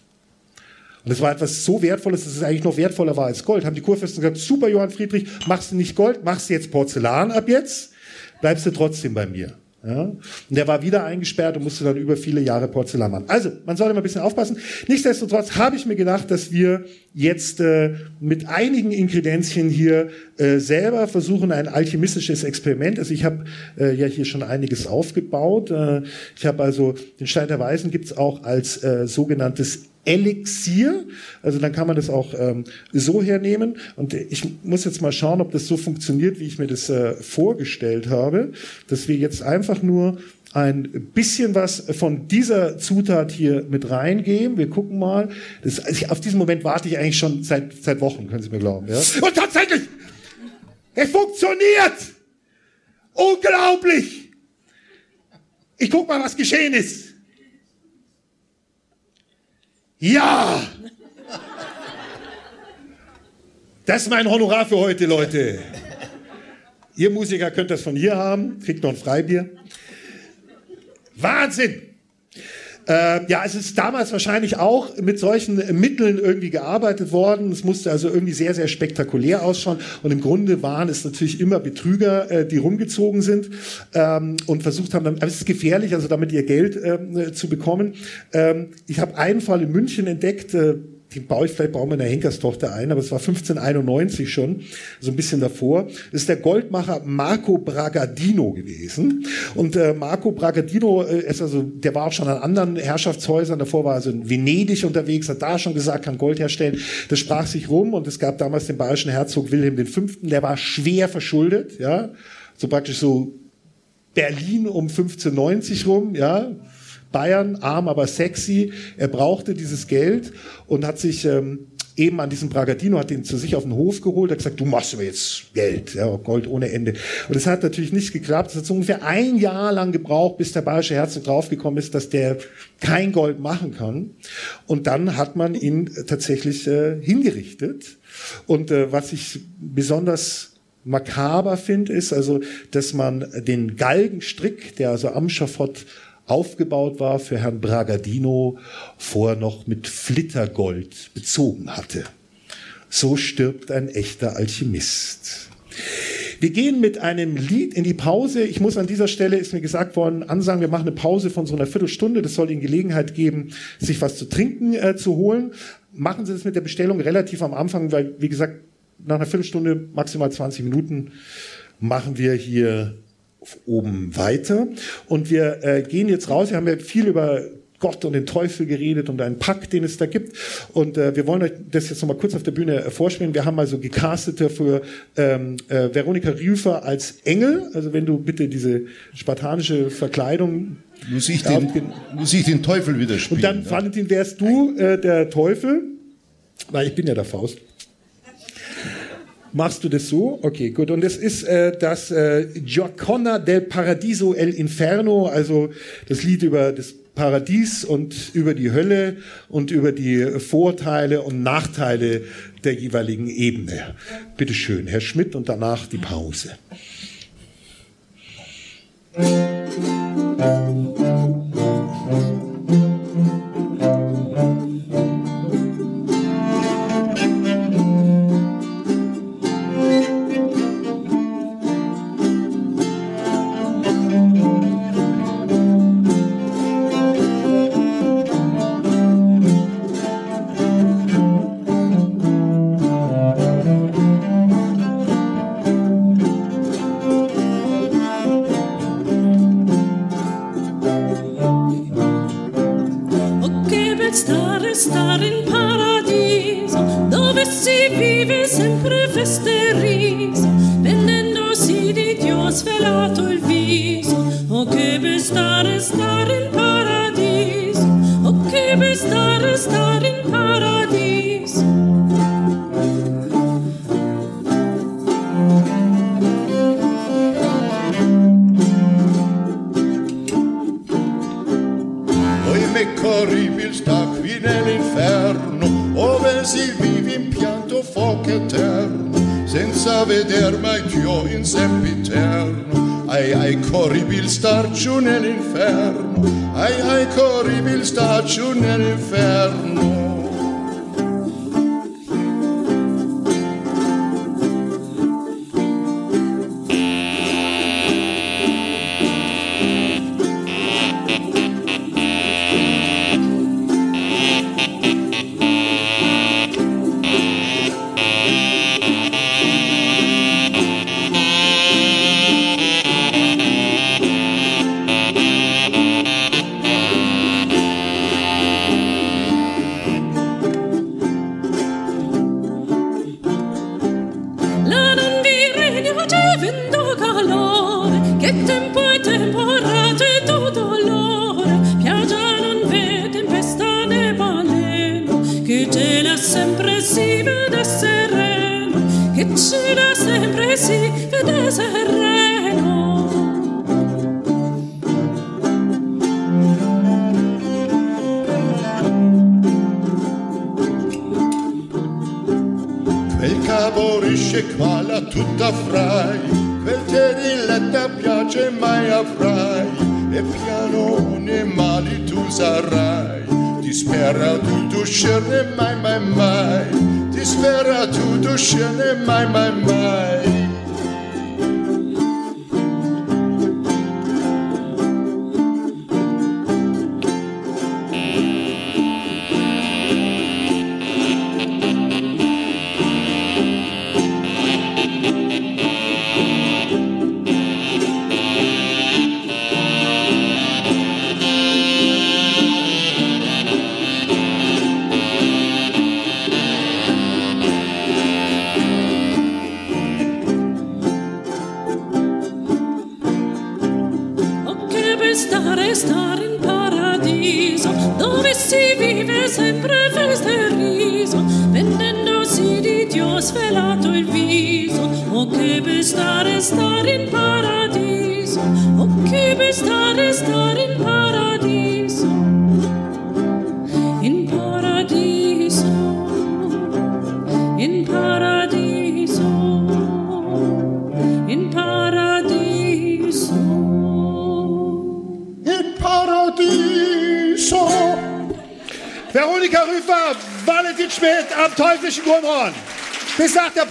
S6: Und es war etwas so Wertvolles, dass es eigentlich noch wertvoller war als Gold. Haben die Kurfürsten gesagt, super Johann Friedrich, machst du nicht Gold, machst du jetzt Porzellan ab jetzt, bleibst du trotzdem bei mir. Ja? Und der war wieder eingesperrt und musste dann über viele Jahre Porzellan machen. Also, man sollte mal ein bisschen aufpassen. Nichtsdestotrotz habe ich mir gedacht, dass wir jetzt äh, mit einigen Inkredenzien hier äh, selber versuchen, ein alchemistisches Experiment. Also ich habe äh, ja hier schon einiges aufgebaut. Äh, ich habe also den Stein der Weisen gibt's auch als äh, sogenanntes Elixier. Also dann kann man das auch ähm, so hernehmen. Und ich muss jetzt mal schauen, ob das so funktioniert, wie ich mir das äh, vorgestellt habe, dass wir jetzt einfach nur ein bisschen was von dieser Zutat hier mit reingeben. Wir gucken mal. Das, also auf diesen Moment warte ich eigentlich schon seit, seit Wochen, können Sie mir glauben. Ja? Und tatsächlich, es funktioniert! Unglaublich! Ich guck mal, was geschehen ist. Ja! Das ist mein Honorar für heute, Leute. Ihr Musiker könnt das von hier haben, kriegt noch ein Freibier. Wahnsinn! Äh, ja, es ist damals wahrscheinlich auch mit solchen Mitteln irgendwie gearbeitet worden. Es musste also irgendwie sehr, sehr spektakulär ausschauen. Und im Grunde waren es natürlich immer Betrüger, äh, die rumgezogen sind ähm, und versucht haben, aber es ist gefährlich, also damit ihr Geld äh, zu bekommen. Ähm, ich habe einen Fall in München entdeckt, äh, den baue ich vielleicht bauen wir eine Henkerstochter ein, aber es war 1591 schon, so ein bisschen davor. Ist der Goldmacher Marco Bragadino gewesen. Und äh, Marco Bragadino äh, ist also, der war auch schon an anderen Herrschaftshäusern, davor war er also in Venedig unterwegs, hat da schon gesagt, kann Gold herstellen. Das sprach sich rum und es gab damals den bayerischen Herzog Wilhelm V., der war schwer verschuldet, ja, so praktisch so Berlin um 1590 rum, ja, Bayern, arm, aber sexy. Er brauchte dieses Geld und hat sich ähm, eben an diesem Bragadino, hat ihn zu sich auf den Hof geholt, hat gesagt, du machst mir jetzt Geld, ja, Gold ohne Ende. Und es hat natürlich nicht geklappt. Es hat so ungefähr ein Jahr lang gebraucht, bis der bayerische Herzog draufgekommen ist, dass der kein Gold machen kann. Und dann hat man ihn tatsächlich äh, hingerichtet. Und äh, was ich besonders makaber finde, ist also, dass man den Galgenstrick, der also am Schafott aufgebaut war für Herrn Bragadino, vorher noch mit Flittergold bezogen hatte. So stirbt ein echter Alchemist. Wir gehen mit einem Lied in die Pause. Ich muss an dieser Stelle, ist mir gesagt worden, ansagen, wir machen eine Pause von so einer Viertelstunde. Das soll Ihnen Gelegenheit geben, sich was zu trinken äh, zu holen. Machen Sie das mit der Bestellung relativ am Anfang, weil, wie gesagt, nach einer Viertelstunde, maximal 20 Minuten, machen wir hier oben weiter. Und wir äh, gehen jetzt raus. Wir haben ja viel über Gott und den Teufel geredet und einen Pakt, den es da gibt. Und äh, wir wollen euch das jetzt nochmal kurz auf der Bühne äh, vorspielen. Wir haben also gecastet dafür ähm, äh, Veronika Rüfer als Engel. Also wenn du bitte diese spartanische Verkleidung
S4: muss ich den, muss ich den Teufel wieder spielen.
S6: Und dann, ja? Valentin, wärst du äh, der Teufel, weil ich bin ja der Faust. Machst du das so? Okay, gut. Und es ist äh, das äh, Giaconna del Paradiso el Inferno, also das Lied über das Paradies und über die Hölle und über die Vorteile und Nachteile der jeweiligen Ebene. Bitte schön, Herr Schmidt, und danach die Pause.
S4: starciu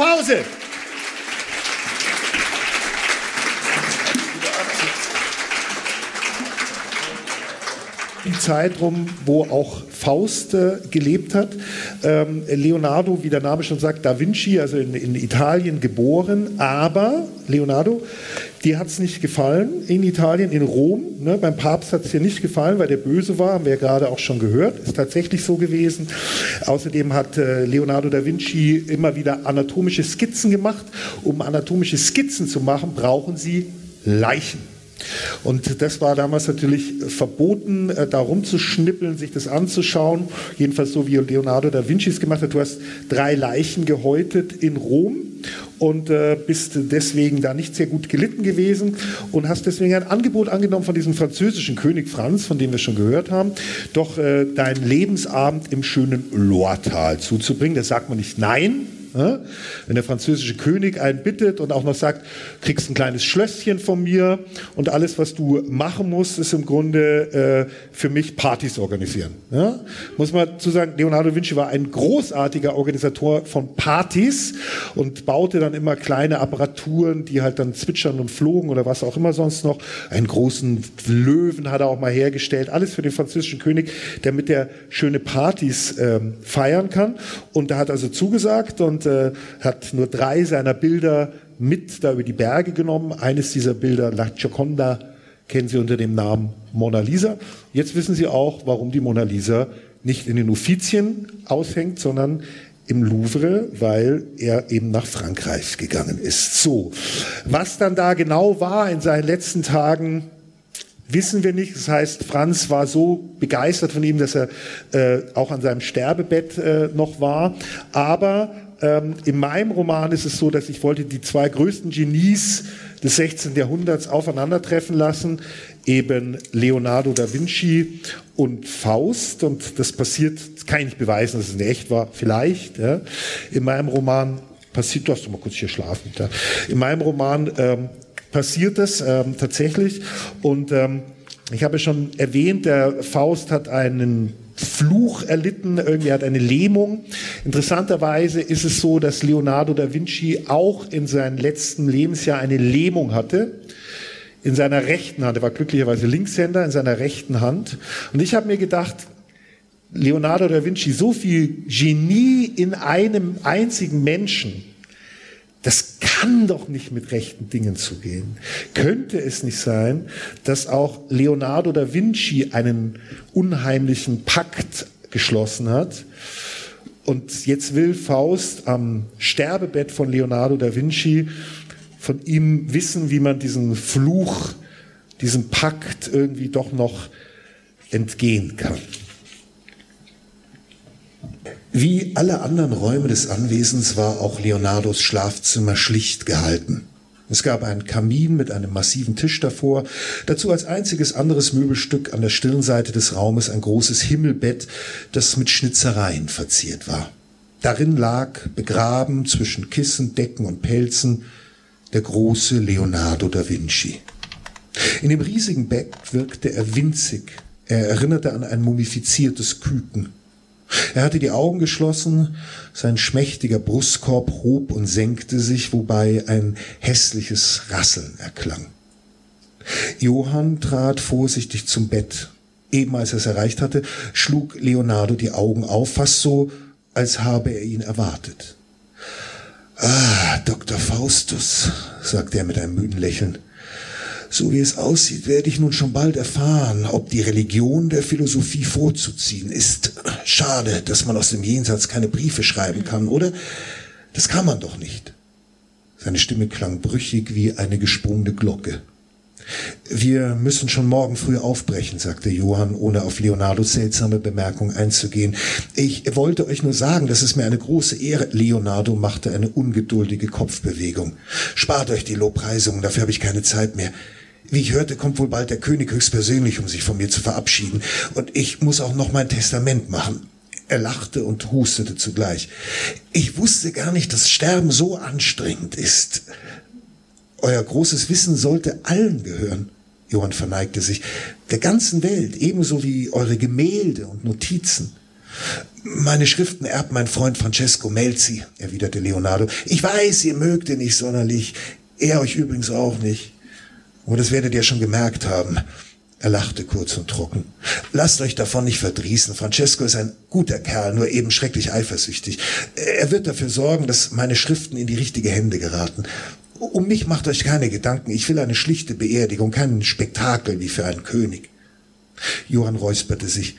S6: Pause. Die Zeit wo auch Faust äh, gelebt hat. Ähm, Leonardo, wie der Name schon sagt, Da Vinci, also in, in Italien geboren. Aber Leonardo, dir hat es nicht gefallen in Italien, in Rom. Ne? Beim Papst hat es dir nicht gefallen, weil der böse war, haben wir ja gerade auch schon gehört. Ist tatsächlich so gewesen. Außerdem hat äh, Leonardo da Vinci immer wieder anatomische Skizzen gemacht. Um anatomische Skizzen zu machen, brauchen sie Leichen. Und das war damals natürlich verboten, äh, da rumzuschnippeln, sich das anzuschauen. Jedenfalls so wie Leonardo da Vinci es gemacht hat. Du hast drei Leichen gehäutet in Rom und äh, bist deswegen da nicht sehr gut gelitten gewesen und hast deswegen ein Angebot angenommen von diesem französischen König Franz, von dem wir schon gehört haben, doch äh, deinen Lebensabend im schönen Lohrtal zuzubringen. Das sagt man nicht nein? Wenn der französische König einen bittet und auch noch sagt, kriegst ein kleines Schlösschen von mir und alles, was du machen musst, ist im Grunde äh, für mich Partys organisieren. Ja? Muss man zu sagen, Leonardo Vinci war ein großartiger Organisator von Partys und baute dann immer kleine Apparaturen, die halt dann zwitschern und flogen oder was auch immer sonst noch. Einen großen Löwen hat er auch mal hergestellt. Alles für den französischen König, damit er schöne Partys ähm, feiern kann. Und da hat also zugesagt und äh, hat nur drei seiner Bilder mit da über die Berge genommen. Eines dieser Bilder, La Gioconda, kennen Sie unter dem Namen Mona Lisa. Jetzt wissen Sie auch, warum die Mona Lisa nicht in den Uffizien aushängt, sondern im Louvre, weil er eben nach Frankreich gegangen ist. So, was dann da genau war in seinen letzten Tagen, wissen wir nicht. Das heißt, Franz war so begeistert von ihm, dass er äh, auch an seinem Sterbebett äh, noch war. Aber ähm, in meinem Roman ist es so, dass ich wollte die zwei größten Genies des 16. Jahrhunderts aufeinandertreffen lassen, eben Leonardo da Vinci und Faust. Und das passiert, das kann ich nicht beweisen, dass es in echt war, vielleicht. Ja. In meinem Roman passiert, du hast doch mal kurz hier schlafen. Ja. In meinem Roman ähm, passiert das ähm, tatsächlich. Und ähm, ich habe schon erwähnt, der Faust hat einen Fluch erlitten, irgendwie hat eine Lähmung. Interessanterweise ist es so, dass Leonardo da Vinci auch in seinem letzten Lebensjahr eine Lähmung hatte. In seiner rechten Hand, er war glücklicherweise Linkshänder, in seiner rechten Hand. Und ich habe mir gedacht, Leonardo da Vinci, so viel Genie in einem einzigen Menschen, das kann doch nicht mit rechten Dingen zugehen. Könnte es nicht sein, dass auch Leonardo da Vinci einen unheimlichen Pakt geschlossen hat? Und jetzt will Faust am Sterbebett von Leonardo da Vinci von ihm wissen, wie man diesen Fluch, diesem Pakt irgendwie doch noch entgehen kann.
S3: Wie alle anderen Räume des Anwesens war auch Leonardos Schlafzimmer schlicht gehalten. Es gab einen Kamin mit einem massiven Tisch davor, dazu als einziges anderes Möbelstück an der stillen Seite des Raumes ein großes Himmelbett, das mit Schnitzereien verziert war.
S6: Darin lag, begraben zwischen Kissen, Decken und Pelzen, der große Leonardo da Vinci. In dem riesigen Bett wirkte er winzig. Er erinnerte an ein mumifiziertes Küken. Er hatte die Augen geschlossen, sein schmächtiger Brustkorb hob und senkte sich, wobei ein hässliches Rasseln erklang. Johann trat vorsichtig zum Bett. Eben als er es erreicht hatte, schlug Leonardo die Augen auf, fast so, als habe er ihn erwartet. Ah, Dr. Faustus, sagte er mit einem müden Lächeln. So wie es aussieht, werde ich nun schon bald erfahren, ob die Religion der Philosophie vorzuziehen ist. Schade, dass man aus dem Jenseits keine Briefe schreiben kann, oder? Das kann man doch nicht. Seine Stimme klang brüchig wie eine gesprungene Glocke. Wir müssen schon morgen früh aufbrechen, sagte Johann, ohne auf Leonardos seltsame Bemerkung einzugehen. Ich wollte euch nur sagen, dass es mir eine große Ehre. Leonardo machte eine ungeduldige Kopfbewegung. Spart euch die Lobpreisungen, dafür habe ich keine Zeit mehr. Wie ich hörte, kommt wohl bald der König höchstpersönlich, um sich von mir zu verabschieden. Und ich muss auch noch mein Testament machen. Er lachte und hustete zugleich. Ich wusste gar nicht, dass Sterben so anstrengend ist. Euer großes Wissen sollte allen gehören. Johann verneigte sich. Der ganzen Welt, ebenso wie eure Gemälde und Notizen. Meine Schriften erbt mein Freund Francesco Melzi, erwiderte Leonardo. Ich weiß, ihr mögt ihn nicht sonderlich. Er euch übrigens auch nicht. Aber das werdet ihr schon gemerkt haben. Er lachte kurz und trocken. Lasst euch davon nicht verdrießen. Francesco ist ein guter Kerl, nur eben schrecklich eifersüchtig. Er wird dafür sorgen, dass meine Schriften in die richtige Hände geraten. Um mich macht euch keine Gedanken. Ich will eine schlichte Beerdigung, kein Spektakel wie für einen König. Johann räusperte sich.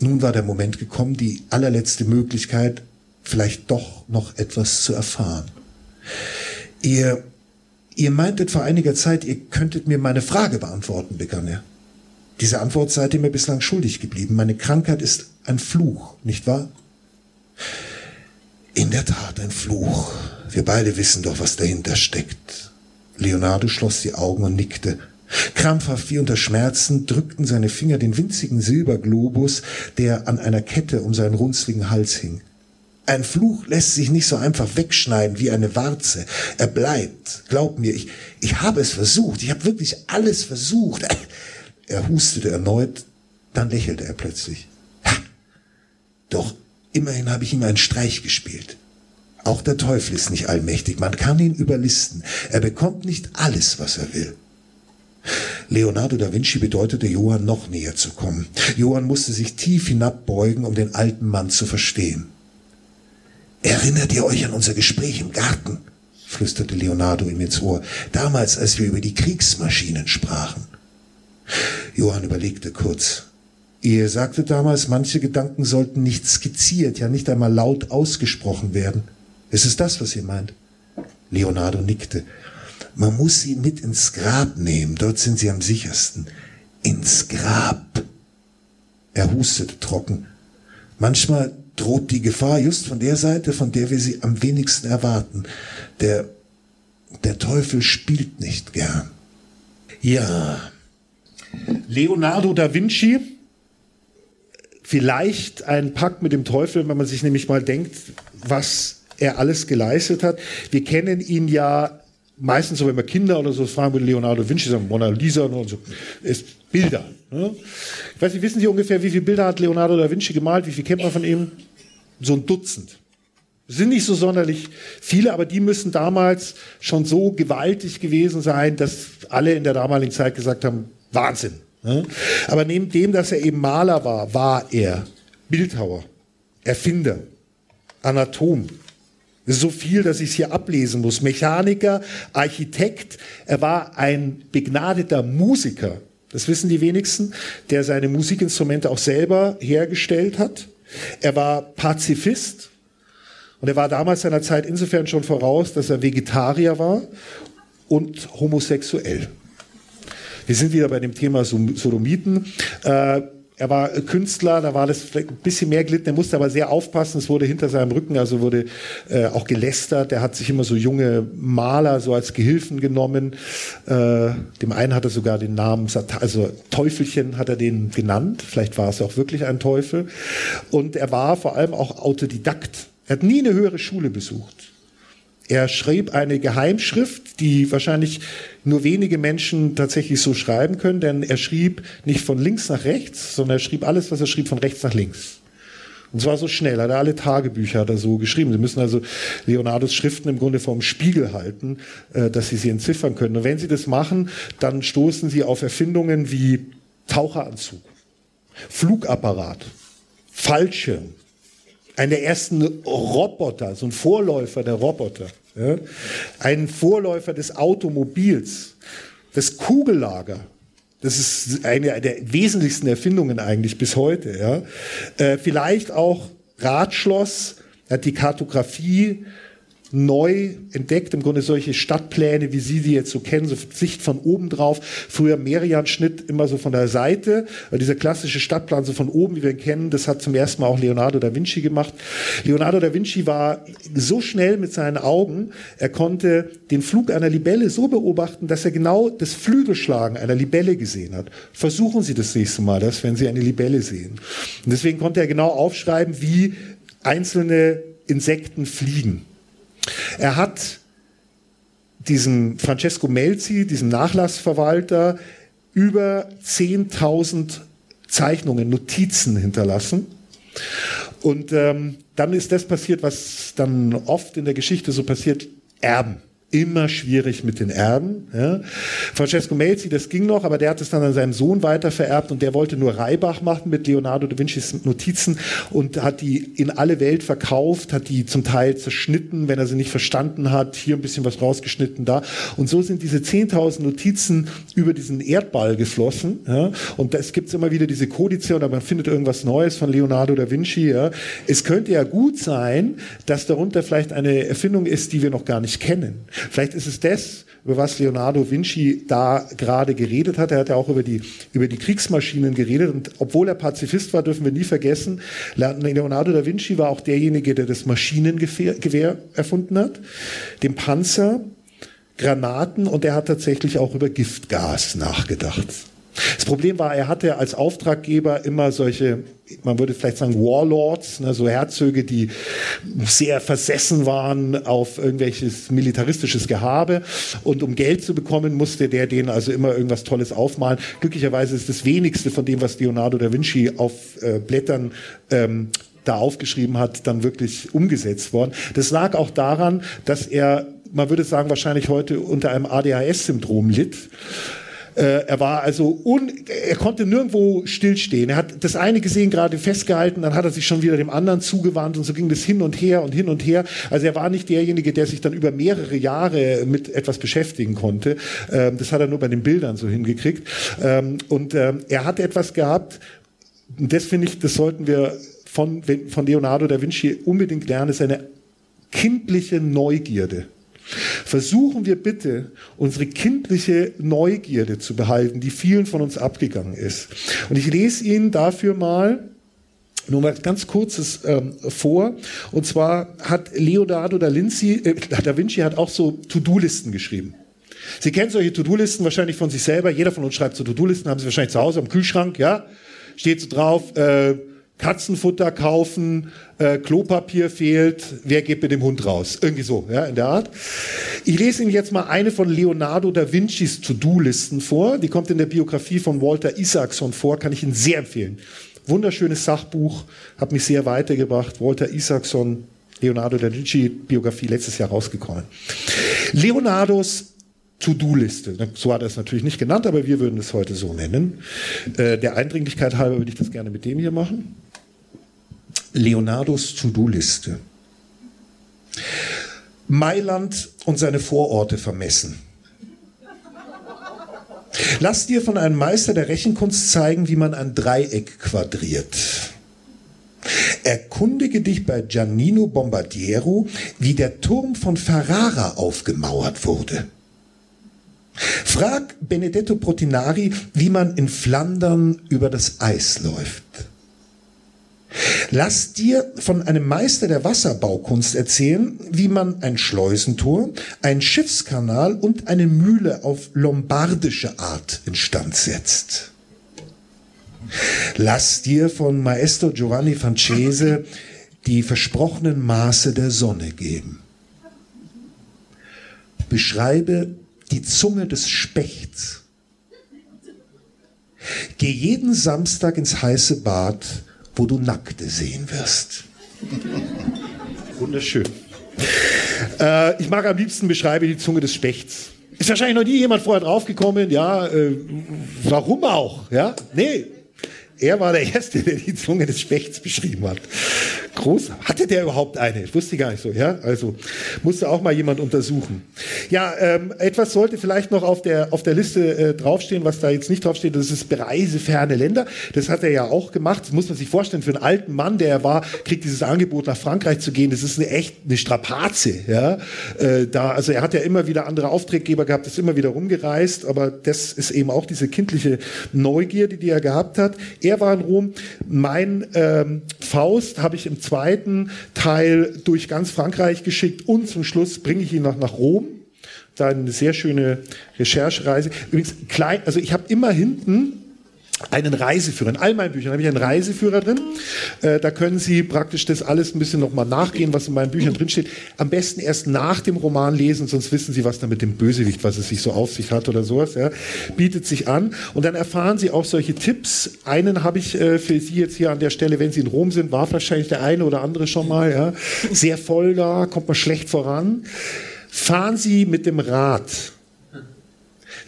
S6: Nun war der Moment gekommen, die allerletzte Möglichkeit, vielleicht doch noch etwas zu erfahren. Ihr, ihr meintet vor einiger Zeit, ihr könntet mir meine Frage beantworten, begann er. Diese Antwort seid ihr mir bislang schuldig geblieben. Meine Krankheit ist ein Fluch, nicht wahr? In der Tat ein Fluch. Wir beide wissen doch, was dahinter steckt. Leonardo schloss die Augen und nickte. Krampfhaft wie unter Schmerzen drückten seine Finger den winzigen Silberglobus, der an einer Kette um seinen runzligen Hals hing. Ein Fluch lässt sich nicht so einfach wegschneiden wie eine Warze. Er bleibt. Glaub mir, ich, ich habe es versucht. Ich habe wirklich alles versucht. [LAUGHS] Er hustete erneut, dann lächelte er plötzlich. Doch immerhin habe ich ihm einen Streich gespielt. Auch der Teufel ist nicht allmächtig. Man kann ihn überlisten. Er bekommt nicht alles, was er will. Leonardo da Vinci bedeutete Johann noch näher zu kommen. Johann musste sich tief hinabbeugen, um den alten Mann zu verstehen. Erinnert ihr euch an unser Gespräch im Garten? flüsterte Leonardo ihm ins Ohr. Damals, als wir über die Kriegsmaschinen sprachen. Johann überlegte kurz. Ihr sagte damals, manche Gedanken sollten nicht skizziert, ja nicht einmal laut ausgesprochen werden. Ist es das, was ihr meint? Leonardo nickte. Man muss sie mit ins Grab nehmen, dort sind sie am sichersten. Ins Grab. Er hustete trocken. Manchmal droht die Gefahr just von der Seite, von der wir sie am wenigsten erwarten. Der, der Teufel spielt nicht gern.
S9: Ja. Leonardo da Vinci, vielleicht ein Pakt mit dem Teufel, wenn man sich nämlich mal denkt, was er alles geleistet hat. Wir kennen ihn ja meistens so, wenn wir Kinder oder so fragen, würde Leonardo da Vinci sagen, Mona Lisa und so, ist Bilder. Ne? Ich weiß nicht, wissen Sie ungefähr, wie viele Bilder hat Leonardo da Vinci gemalt? Wie viel kennt man von ihm? So ein Dutzend. Sind nicht so sonderlich viele, aber die müssen damals schon so gewaltig gewesen sein, dass alle in der damaligen Zeit gesagt haben, Wahnsinn. Ne? Aber neben dem, dass er eben Maler war, war er Bildhauer, Erfinder, Anatom, so viel, dass ich es hier ablesen muss. Mechaniker, Architekt, er war ein begnadeter Musiker. Das wissen die wenigsten, der seine Musikinstrumente auch selber hergestellt hat. Er war Pazifist und er war damals seiner Zeit insofern schon voraus, dass er Vegetarier war und homosexuell. Wir sind wieder bei dem Thema Sodomiten. Äh, er war Künstler, da war das vielleicht ein bisschen mehr glitten, er musste aber sehr aufpassen, es wurde hinter seinem Rücken, also wurde äh, auch gelästert, er hat sich immer so junge Maler so als Gehilfen genommen, äh, dem einen hat er sogar den Namen, also Teufelchen hat er den genannt, vielleicht war es auch wirklich ein Teufel und er war vor allem auch Autodidakt,
S6: Er hat nie eine höhere Schule besucht. Er schrieb eine Geheimschrift, die wahrscheinlich nur wenige Menschen tatsächlich so schreiben können, denn er schrieb nicht von links nach rechts, sondern er schrieb alles, was er schrieb, von rechts nach links. Und zwar so schnell, hat er alle Tagebücher er so geschrieben. Sie müssen also Leonardos Schriften im Grunde vom Spiegel halten, äh, dass Sie sie entziffern können. Und wenn Sie das machen, dann stoßen Sie auf Erfindungen wie Taucheranzug, Flugapparat, Fallschirm, einer der ersten Roboter, so ein Vorläufer der Roboter, ja, ein Vorläufer des Automobils, das Kugellager. Das ist eine der wesentlichsten Erfindungen eigentlich bis heute. Ja. Äh, vielleicht auch Radschloss, hat die Kartografie neu entdeckt, im Grunde solche Stadtpläne, wie Sie die jetzt so kennen, so Sicht von oben drauf. Früher Merian-Schnitt immer so von der Seite. Dieser klassische Stadtplan so von oben, wie wir ihn kennen, das hat zum ersten Mal auch Leonardo da Vinci gemacht. Leonardo da Vinci war so schnell mit seinen Augen, er konnte den Flug einer Libelle so beobachten, dass er genau das Flügelschlagen einer Libelle gesehen hat. Versuchen Sie das nächste Mal, das, wenn Sie eine Libelle sehen. Und deswegen konnte er genau aufschreiben, wie einzelne Insekten fliegen. Er hat diesem Francesco Melzi, diesem Nachlassverwalter, über 10.000 Zeichnungen, Notizen hinterlassen. Und ähm, dann ist das passiert, was dann oft in der Geschichte so passiert, Erben immer schwierig mit den Erben. Ja. Francesco Melzi, das ging noch, aber der hat es dann an seinen Sohn weitervererbt und der wollte nur Reibach machen mit Leonardo da Vincis Notizen und hat die in alle Welt verkauft, hat die zum Teil zerschnitten, wenn er sie nicht verstanden hat, hier ein bisschen was rausgeschnitten, da. Und so sind diese 10.000 Notizen über diesen Erdball geflossen. Ja. Und es gibt immer wieder diese Kodition, aber man findet irgendwas Neues von Leonardo da Vinci. Ja. Es könnte ja gut sein, dass darunter vielleicht eine Erfindung ist, die wir noch gar nicht kennen. Vielleicht ist es das, über was Leonardo Vinci da gerade geredet hat. Er hat ja auch über die, über die Kriegsmaschinen geredet. Und obwohl er Pazifist war, dürfen wir nie vergessen, Leonardo da Vinci war auch derjenige, der das Maschinengewehr erfunden hat, den Panzer, Granaten und er hat tatsächlich auch über Giftgas nachgedacht. Das Problem war, er hatte als Auftraggeber immer solche, man würde vielleicht sagen Warlords, ne, so Herzöge, die sehr versessen waren auf irgendwelches militaristisches Gehabe. Und um Geld zu bekommen, musste der denen also immer irgendwas Tolles aufmalen. Glücklicherweise ist das wenigste von dem, was Leonardo da Vinci auf äh, Blättern ähm, da aufgeschrieben hat, dann wirklich umgesetzt worden. Das lag auch daran, dass er, man würde sagen, wahrscheinlich heute unter einem ADHS-Syndrom litt. Äh, er war also, un, er konnte nirgendwo stillstehen. Er hat das eine gesehen, gerade festgehalten, dann hat er sich schon wieder dem anderen zugewandt und so ging das hin und her und hin und her. Also er war nicht derjenige, der sich dann über mehrere Jahre mit etwas beschäftigen konnte. Ähm, das hat er nur bei den Bildern so hingekriegt. Ähm, und ähm, er hat etwas gehabt, das finde ich, das sollten wir von, von Leonardo da Vinci unbedingt lernen, ist eine kindliche Neugierde. Versuchen wir bitte, unsere kindliche Neugierde zu behalten, die vielen von uns abgegangen ist. Und ich lese Ihnen dafür mal nur mal ganz kurzes ähm, vor. Und zwar hat Leonardo da, Vinci, äh, da Vinci hat auch so To-Do-Listen geschrieben. Sie kennen solche To-Do-Listen wahrscheinlich von sich selber. Jeder von uns schreibt so To-Do-Listen, haben Sie wahrscheinlich zu Hause am Kühlschrank, ja? Steht so drauf, äh, Katzenfutter kaufen, äh, Klopapier fehlt, wer geht mit dem Hund raus? Irgendwie so, ja, in der Art. Ich lese Ihnen jetzt mal eine von Leonardo da Vincis To-Do-Listen vor. Die kommt in der Biografie von Walter Isaacson vor, kann ich Ihnen sehr empfehlen. Wunderschönes Sachbuch, hat mich sehr weitergebracht. Walter Isaacson, Leonardo da Vinci Biografie letztes Jahr rausgekommen. Leonardos To-Do-Liste. So hat er es natürlich nicht genannt, aber wir würden es heute so nennen. Äh, der Eindringlichkeit halber würde ich das gerne mit dem hier machen. Leonardos To-Do-Liste. Mailand und seine Vororte vermessen. Lass dir von einem Meister der Rechenkunst zeigen, wie man ein Dreieck quadriert. Erkundige dich bei Giannino Bombardiero, wie der Turm von Ferrara aufgemauert wurde. Frag Benedetto Protinari, wie man in Flandern über das Eis läuft. Lass dir von einem Meister der Wasserbaukunst erzählen, wie man ein Schleusentor, ein Schiffskanal und eine Mühle auf lombardische Art instand setzt. Lass dir von Maestro Giovanni Francese
S3: die versprochenen Maße der Sonne geben. Beschreibe die Zunge des Spechts. Geh jeden Samstag ins heiße Bad, wo du Nackte sehen wirst. [LAUGHS]
S6: Wunderschön. Äh, ich mag am liebsten beschreibe die Zunge des Spechts. Ist wahrscheinlich noch nie jemand vorher draufgekommen, ja, äh, warum auch, ja? Nee, er war der Erste, der die Zunge des Spechts beschrieben hat. Groß. Hatte der überhaupt eine? Ich wusste gar nicht so, ja? Also, musste auch mal jemand untersuchen. Ja, ähm, etwas sollte vielleicht noch auf der, auf der Liste äh, draufstehen, was da jetzt nicht draufsteht. Das ist bereise ferne Länder. Das hat er ja auch gemacht. Das muss man sich vorstellen. Für einen alten Mann, der er war, kriegt dieses Angebot, nach Frankreich zu gehen. Das ist eine echt eine Strapaze, ja? Äh, da, also er hat ja immer wieder andere Auftraggeber gehabt, ist immer wieder rumgereist. Aber das ist eben auch diese kindliche Neugierde, die er gehabt hat er war in Rom. Mein ähm, Faust habe ich im zweiten Teil durch ganz Frankreich geschickt und zum Schluss bringe ich ihn noch nach Rom. Da eine sehr schöne Recherchereise. Übrigens, klein, also ich habe immer hinten einen Reiseführer. In all meinen Büchern habe ich einen Reiseführer drin. Äh, da können Sie praktisch das alles ein bisschen nochmal nachgehen, was in meinen Büchern drinsteht. Am besten erst nach dem Roman lesen, sonst wissen Sie, was da mit dem Bösewicht, was es sich so auf sich hat oder sowas. Ja. Bietet sich an. Und dann erfahren Sie auch solche Tipps. Einen habe ich äh, für Sie jetzt hier an der Stelle, wenn Sie in Rom sind, war wahrscheinlich der eine oder andere schon mal. Ja. Sehr voll da, kommt man schlecht voran. Fahren Sie mit dem Rad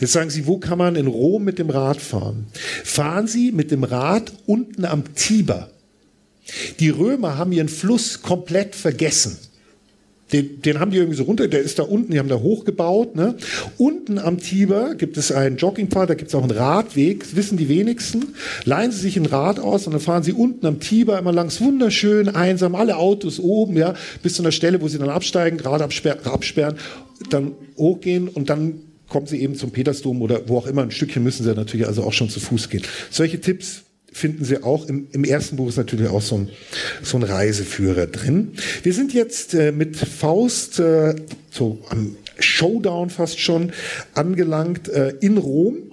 S6: Jetzt sagen Sie, wo kann man in Rom mit dem Rad fahren? Fahren Sie mit dem Rad unten am Tiber. Die Römer haben ihren Fluss komplett vergessen. Den, den haben die irgendwie so runter, der ist da unten, die haben da hochgebaut. Ne? Unten am Tiber gibt es einen Joggingpfad, da gibt es auch einen Radweg, das wissen die wenigsten. Leihen Sie sich ein Rad aus und dann fahren Sie unten am Tiber immer langs, wunderschön, einsam, alle Autos oben, ja, bis zu einer Stelle, wo Sie dann absteigen, gerade absperren, absperren dann hochgehen und dann kommen Sie eben zum Petersdom oder wo auch immer. Ein Stückchen müssen Sie natürlich also auch schon zu Fuß gehen. Solche Tipps finden Sie auch. Im, im ersten Buch ist natürlich auch so ein, so ein Reiseführer drin. Wir sind jetzt äh, mit Faust äh, so am Showdown fast schon angelangt äh, in Rom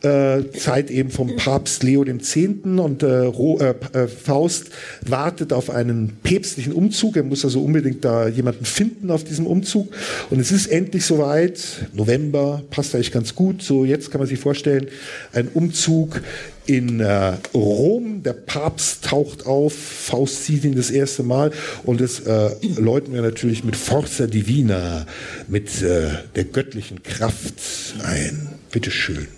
S6: Zeit eben vom Papst Leo X. und äh, äh, äh, Faust wartet auf einen päpstlichen Umzug. Er muss also unbedingt da jemanden finden auf diesem Umzug. Und es ist endlich soweit. November passt eigentlich ganz gut. So jetzt kann man sich vorstellen, ein Umzug in äh, Rom. Der Papst taucht auf, Faust sieht ihn das erste Mal und das äh, läuten wir natürlich mit Forza Divina, mit äh, der göttlichen Kraft ein. Bitteschön.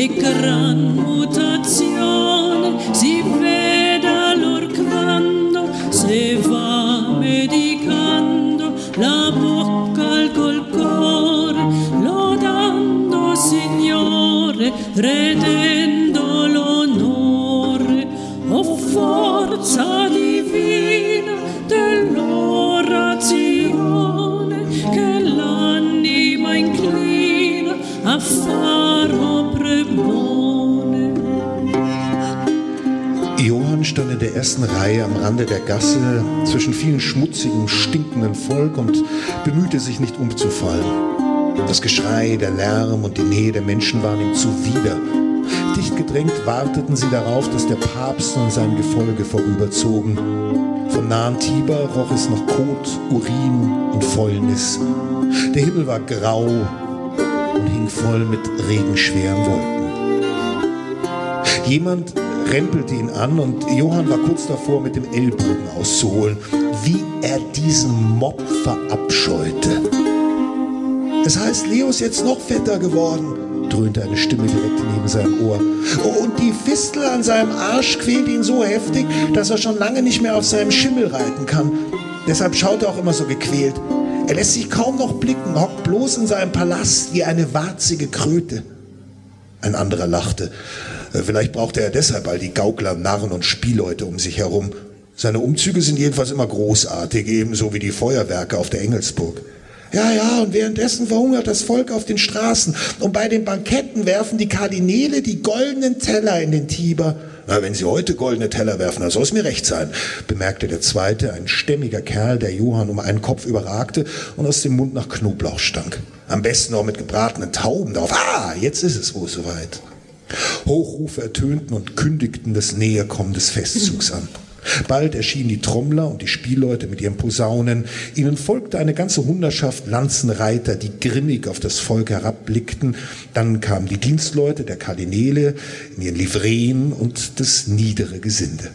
S5: e gran mutazione si vede allor quando se va medicando la bocca al col cuore lodando Signore redendo l'onore. O forza divina dell'orazione che l'anima inclina a far
S3: stand in der ersten Reihe am Rande der Gasse zwischen vielen schmutzigem, stinkenden Volk und bemühte sich nicht umzufallen. Das Geschrei, der Lärm und die Nähe der Menschen waren ihm zuwider. Dicht gedrängt warteten sie darauf, dass der Papst und sein Gefolge vorüberzogen. Vom nahen Tiber roch es nach Kot, Urin und Fäulnis. Der Himmel war grau und hing voll mit regenschweren Wolken. Jemand rempelte ihn an und Johann war kurz davor, mit dem Ellbogen auszuholen, wie er diesen Mob verabscheute. Es heißt, Leo ist jetzt noch fetter geworden, dröhnte eine Stimme direkt neben seinem Ohr. Oh, und die Fistel an seinem Arsch quält ihn so heftig, dass er schon lange nicht mehr auf seinem Schimmel reiten kann. Deshalb schaut er auch immer so gequält. Er lässt sich kaum noch blicken, hockt bloß in seinem Palast wie eine warzige Kröte.
S6: Ein anderer lachte. Äh, vielleicht brauchte er deshalb all die Gaukler, Narren und Spielleute um sich herum. Seine Umzüge sind jedenfalls immer großartig, ebenso wie die Feuerwerke auf der Engelsburg. Ja, ja, und währenddessen verhungert das Volk auf den Straßen. Und bei den Banketten werfen die Kardinäle die goldenen Teller in den Tiber. Na, wenn Sie heute goldene Teller werfen, dann soll es mir recht sein, bemerkte der Zweite, ein stämmiger Kerl, der Johann um einen Kopf überragte und aus dem Mund nach Knoblauch stank. Am besten noch mit gebratenen Tauben drauf. Ah, jetzt ist es wohl soweit. Hochrufe ertönten und kündigten das Näherkommen des Festzugs an. Bald erschienen die Trommler und die Spielleute mit ihren Posaunen. Ihnen folgte eine ganze Hundertschaft Lanzenreiter, die grimmig auf das Volk herabblickten. Dann kamen die Dienstleute der Kardinäle in ihren Livreen und das niedere Gesinde.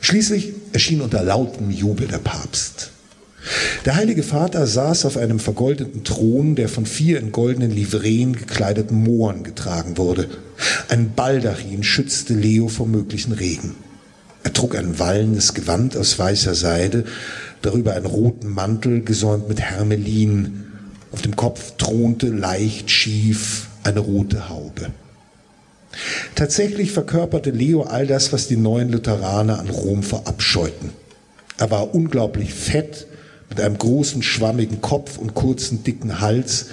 S6: Schließlich erschien unter lautem Jubel der Papst. Der heilige Vater saß auf einem vergoldeten Thron, der von vier in goldenen Livreen gekleideten Mohren getragen wurde. Ein Baldachin schützte Leo vor möglichen Regen. Er trug ein wallendes Gewand aus weißer Seide, darüber einen roten Mantel gesäumt mit Hermelin. Auf dem Kopf thronte leicht schief eine rote Haube. Tatsächlich verkörperte Leo all das, was die neuen Lutheraner an Rom verabscheuten. Er war unglaublich fett, mit einem großen schwammigen Kopf und kurzen dicken Hals,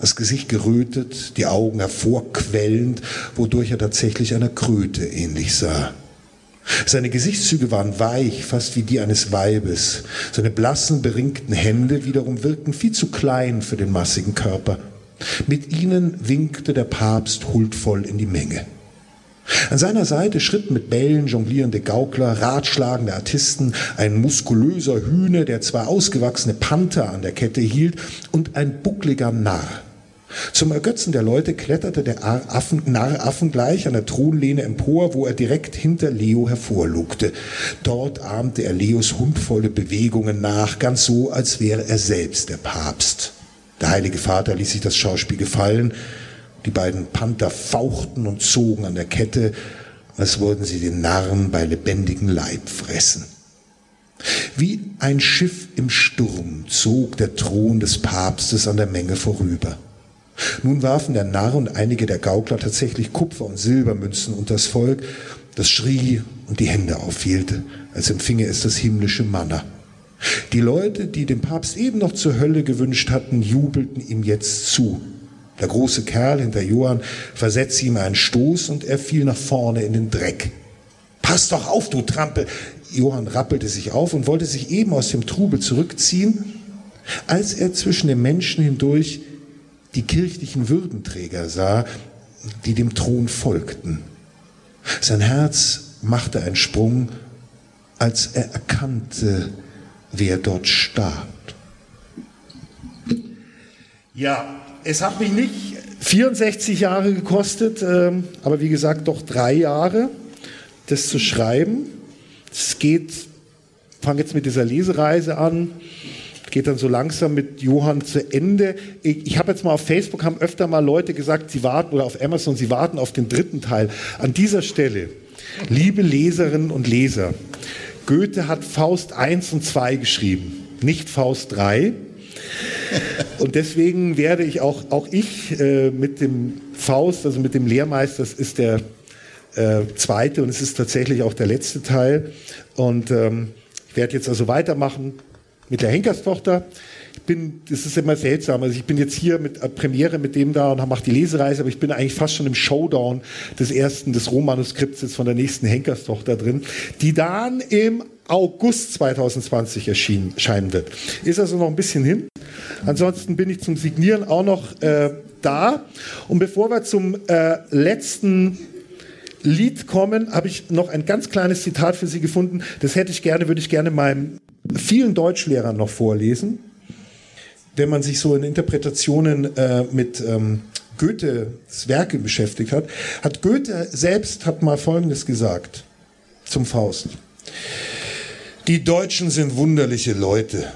S6: das Gesicht gerötet, die Augen hervorquellend, wodurch er tatsächlich einer Kröte ähnlich sah. Seine Gesichtszüge waren weich, fast wie die eines Weibes. Seine blassen, beringten Hände wiederum wirkten viel zu klein für den massigen Körper. Mit ihnen winkte der Papst huldvoll in die Menge. An seiner Seite schritten mit Bällen jonglierende Gaukler, ratschlagende Artisten, ein muskulöser Hühne, der zwei ausgewachsene Panther an der Kette hielt, und ein buckliger Narr. Zum Ergötzen der Leute kletterte der Affen, Narr affengleich an der Thronlehne empor, wo er direkt hinter Leo hervorlugte. Dort ahmte er Leos hundvolle Bewegungen nach, ganz so, als wäre er selbst der Papst. Der heilige Vater ließ sich das Schauspiel gefallen. Die beiden Panther fauchten und zogen an der Kette, als wollten sie den Narren bei lebendigem Leib fressen. Wie ein Schiff im Sturm zog der Thron des Papstes an der Menge vorüber. Nun warfen der Narr und einige der Gaukler tatsächlich Kupfer- und Silbermünzen unter das Volk, das schrie und die Hände aufhielte, als empfinge es das himmlische Manna. Die Leute, die dem Papst eben noch zur Hölle gewünscht hatten, jubelten ihm jetzt zu. Der große Kerl hinter Johann versetzte ihm einen Stoß und er fiel nach vorne in den Dreck. Pass doch auf, du Trampel! Johann rappelte sich auf und wollte sich eben aus dem Trubel zurückziehen, als er zwischen den Menschen hindurch die kirchlichen Würdenträger sah, die dem Thron folgten. Sein Herz machte einen Sprung, als er erkannte, wer dort starb.
S10: Ja, es hat mich nicht 64 Jahre gekostet, ähm, aber wie gesagt doch drei Jahre, das zu schreiben. Es geht, fange jetzt mit dieser Lesereise an geht dann so langsam mit Johann zu Ende. Ich, ich habe jetzt mal auf Facebook, haben öfter mal Leute gesagt, sie warten, oder auf Amazon, sie warten auf den dritten Teil. An dieser Stelle, liebe Leserinnen und Leser, Goethe hat Faust 1 und 2 geschrieben, nicht Faust 3. Und deswegen werde ich auch, auch ich äh, mit dem Faust, also mit dem Lehrmeister, das ist der äh, zweite und es ist tatsächlich auch der letzte Teil. Und ähm, ich werde jetzt also weitermachen mit der Henkerstochter. Ich bin, das ist immer seltsam. Also ich bin jetzt hier mit Premiere mit dem da und mache die Lesereise, aber ich bin eigentlich fast schon im Showdown des ersten, des Rohmanuskripts jetzt von der nächsten Henkerstochter drin, die dann im August 2020 erscheinen wird. Ist also noch ein bisschen hin. Ansonsten bin ich zum Signieren auch noch äh, da. Und bevor wir zum äh, letzten Lied kommen, habe ich noch ein ganz kleines Zitat für Sie gefunden. Das hätte ich gerne, würde ich gerne meinem vielen Deutschlehrern noch vorlesen. Wenn man sich so in Interpretationen äh, mit ähm, Goethes Werke beschäftigt hat, hat Goethe selbst hat mal Folgendes gesagt zum Faust. Die Deutschen sind wunderliche Leute.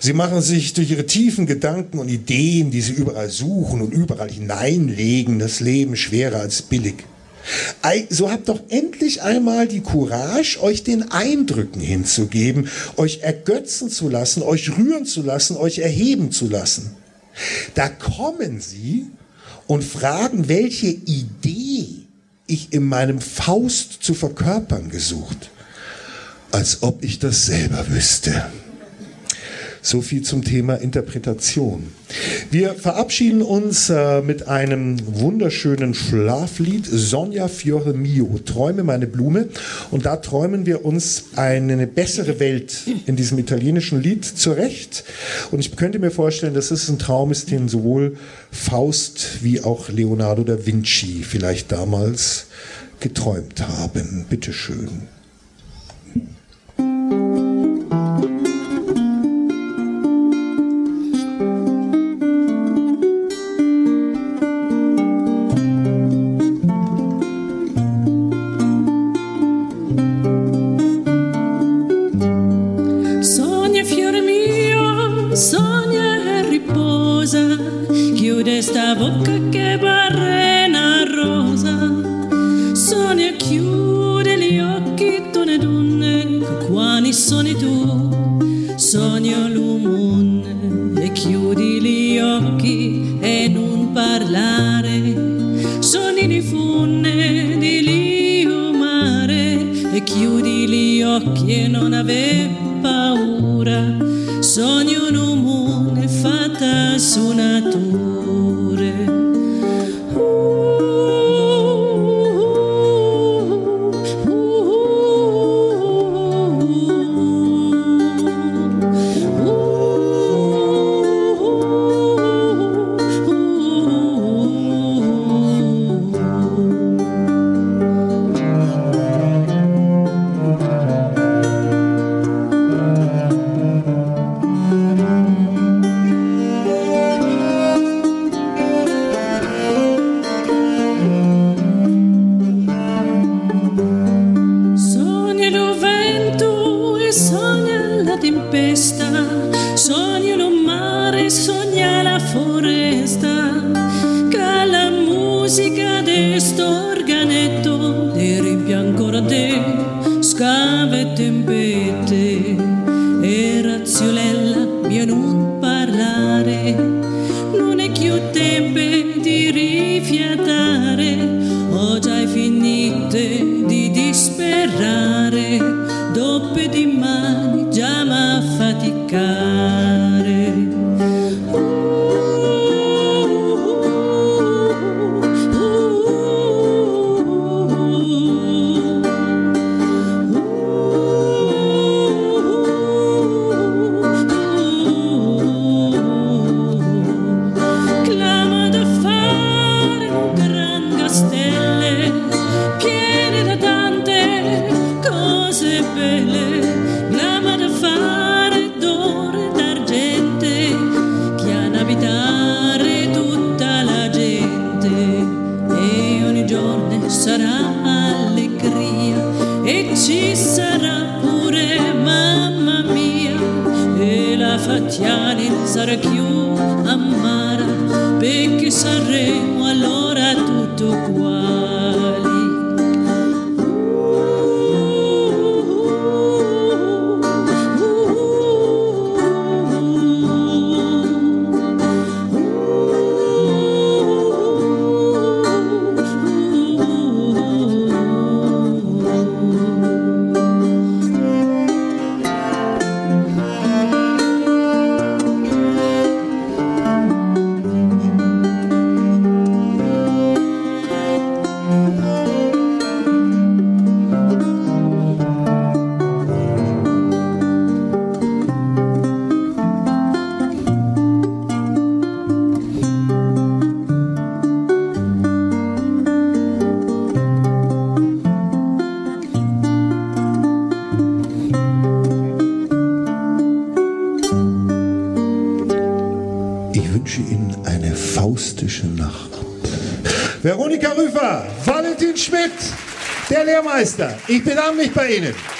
S10: Sie machen sich durch ihre tiefen Gedanken und Ideen, die sie überall suchen und überall hineinlegen, das Leben schwerer als billig. So habt doch endlich einmal die Courage, euch den Eindrücken hinzugeben, euch ergötzen zu lassen, euch rühren zu lassen, euch erheben zu lassen. Da kommen sie
S6: und fragen, welche Idee ich in meinem Faust zu verkörpern gesucht. Als ob ich das selber wüsste. So viel zum Thema Interpretation. Wir verabschieden uns äh, mit einem wunderschönen Schlaflied, Sonja Fiore Mio, Träume meine Blume. Und da träumen wir uns eine bessere Welt in diesem italienischen Lied zurecht. Und ich könnte mir vorstellen, dass es ein Traum ist, den sowohl Faust wie auch Leonardo da Vinci vielleicht damals geträumt haben. Bitteschön.
S5: Vento e sogna la tempesta, sogna lo mare, sogna la foresta, che la musica de sto organetto ti riempie ancora te, scave
S6: Ich bedanke mich bei Ihnen.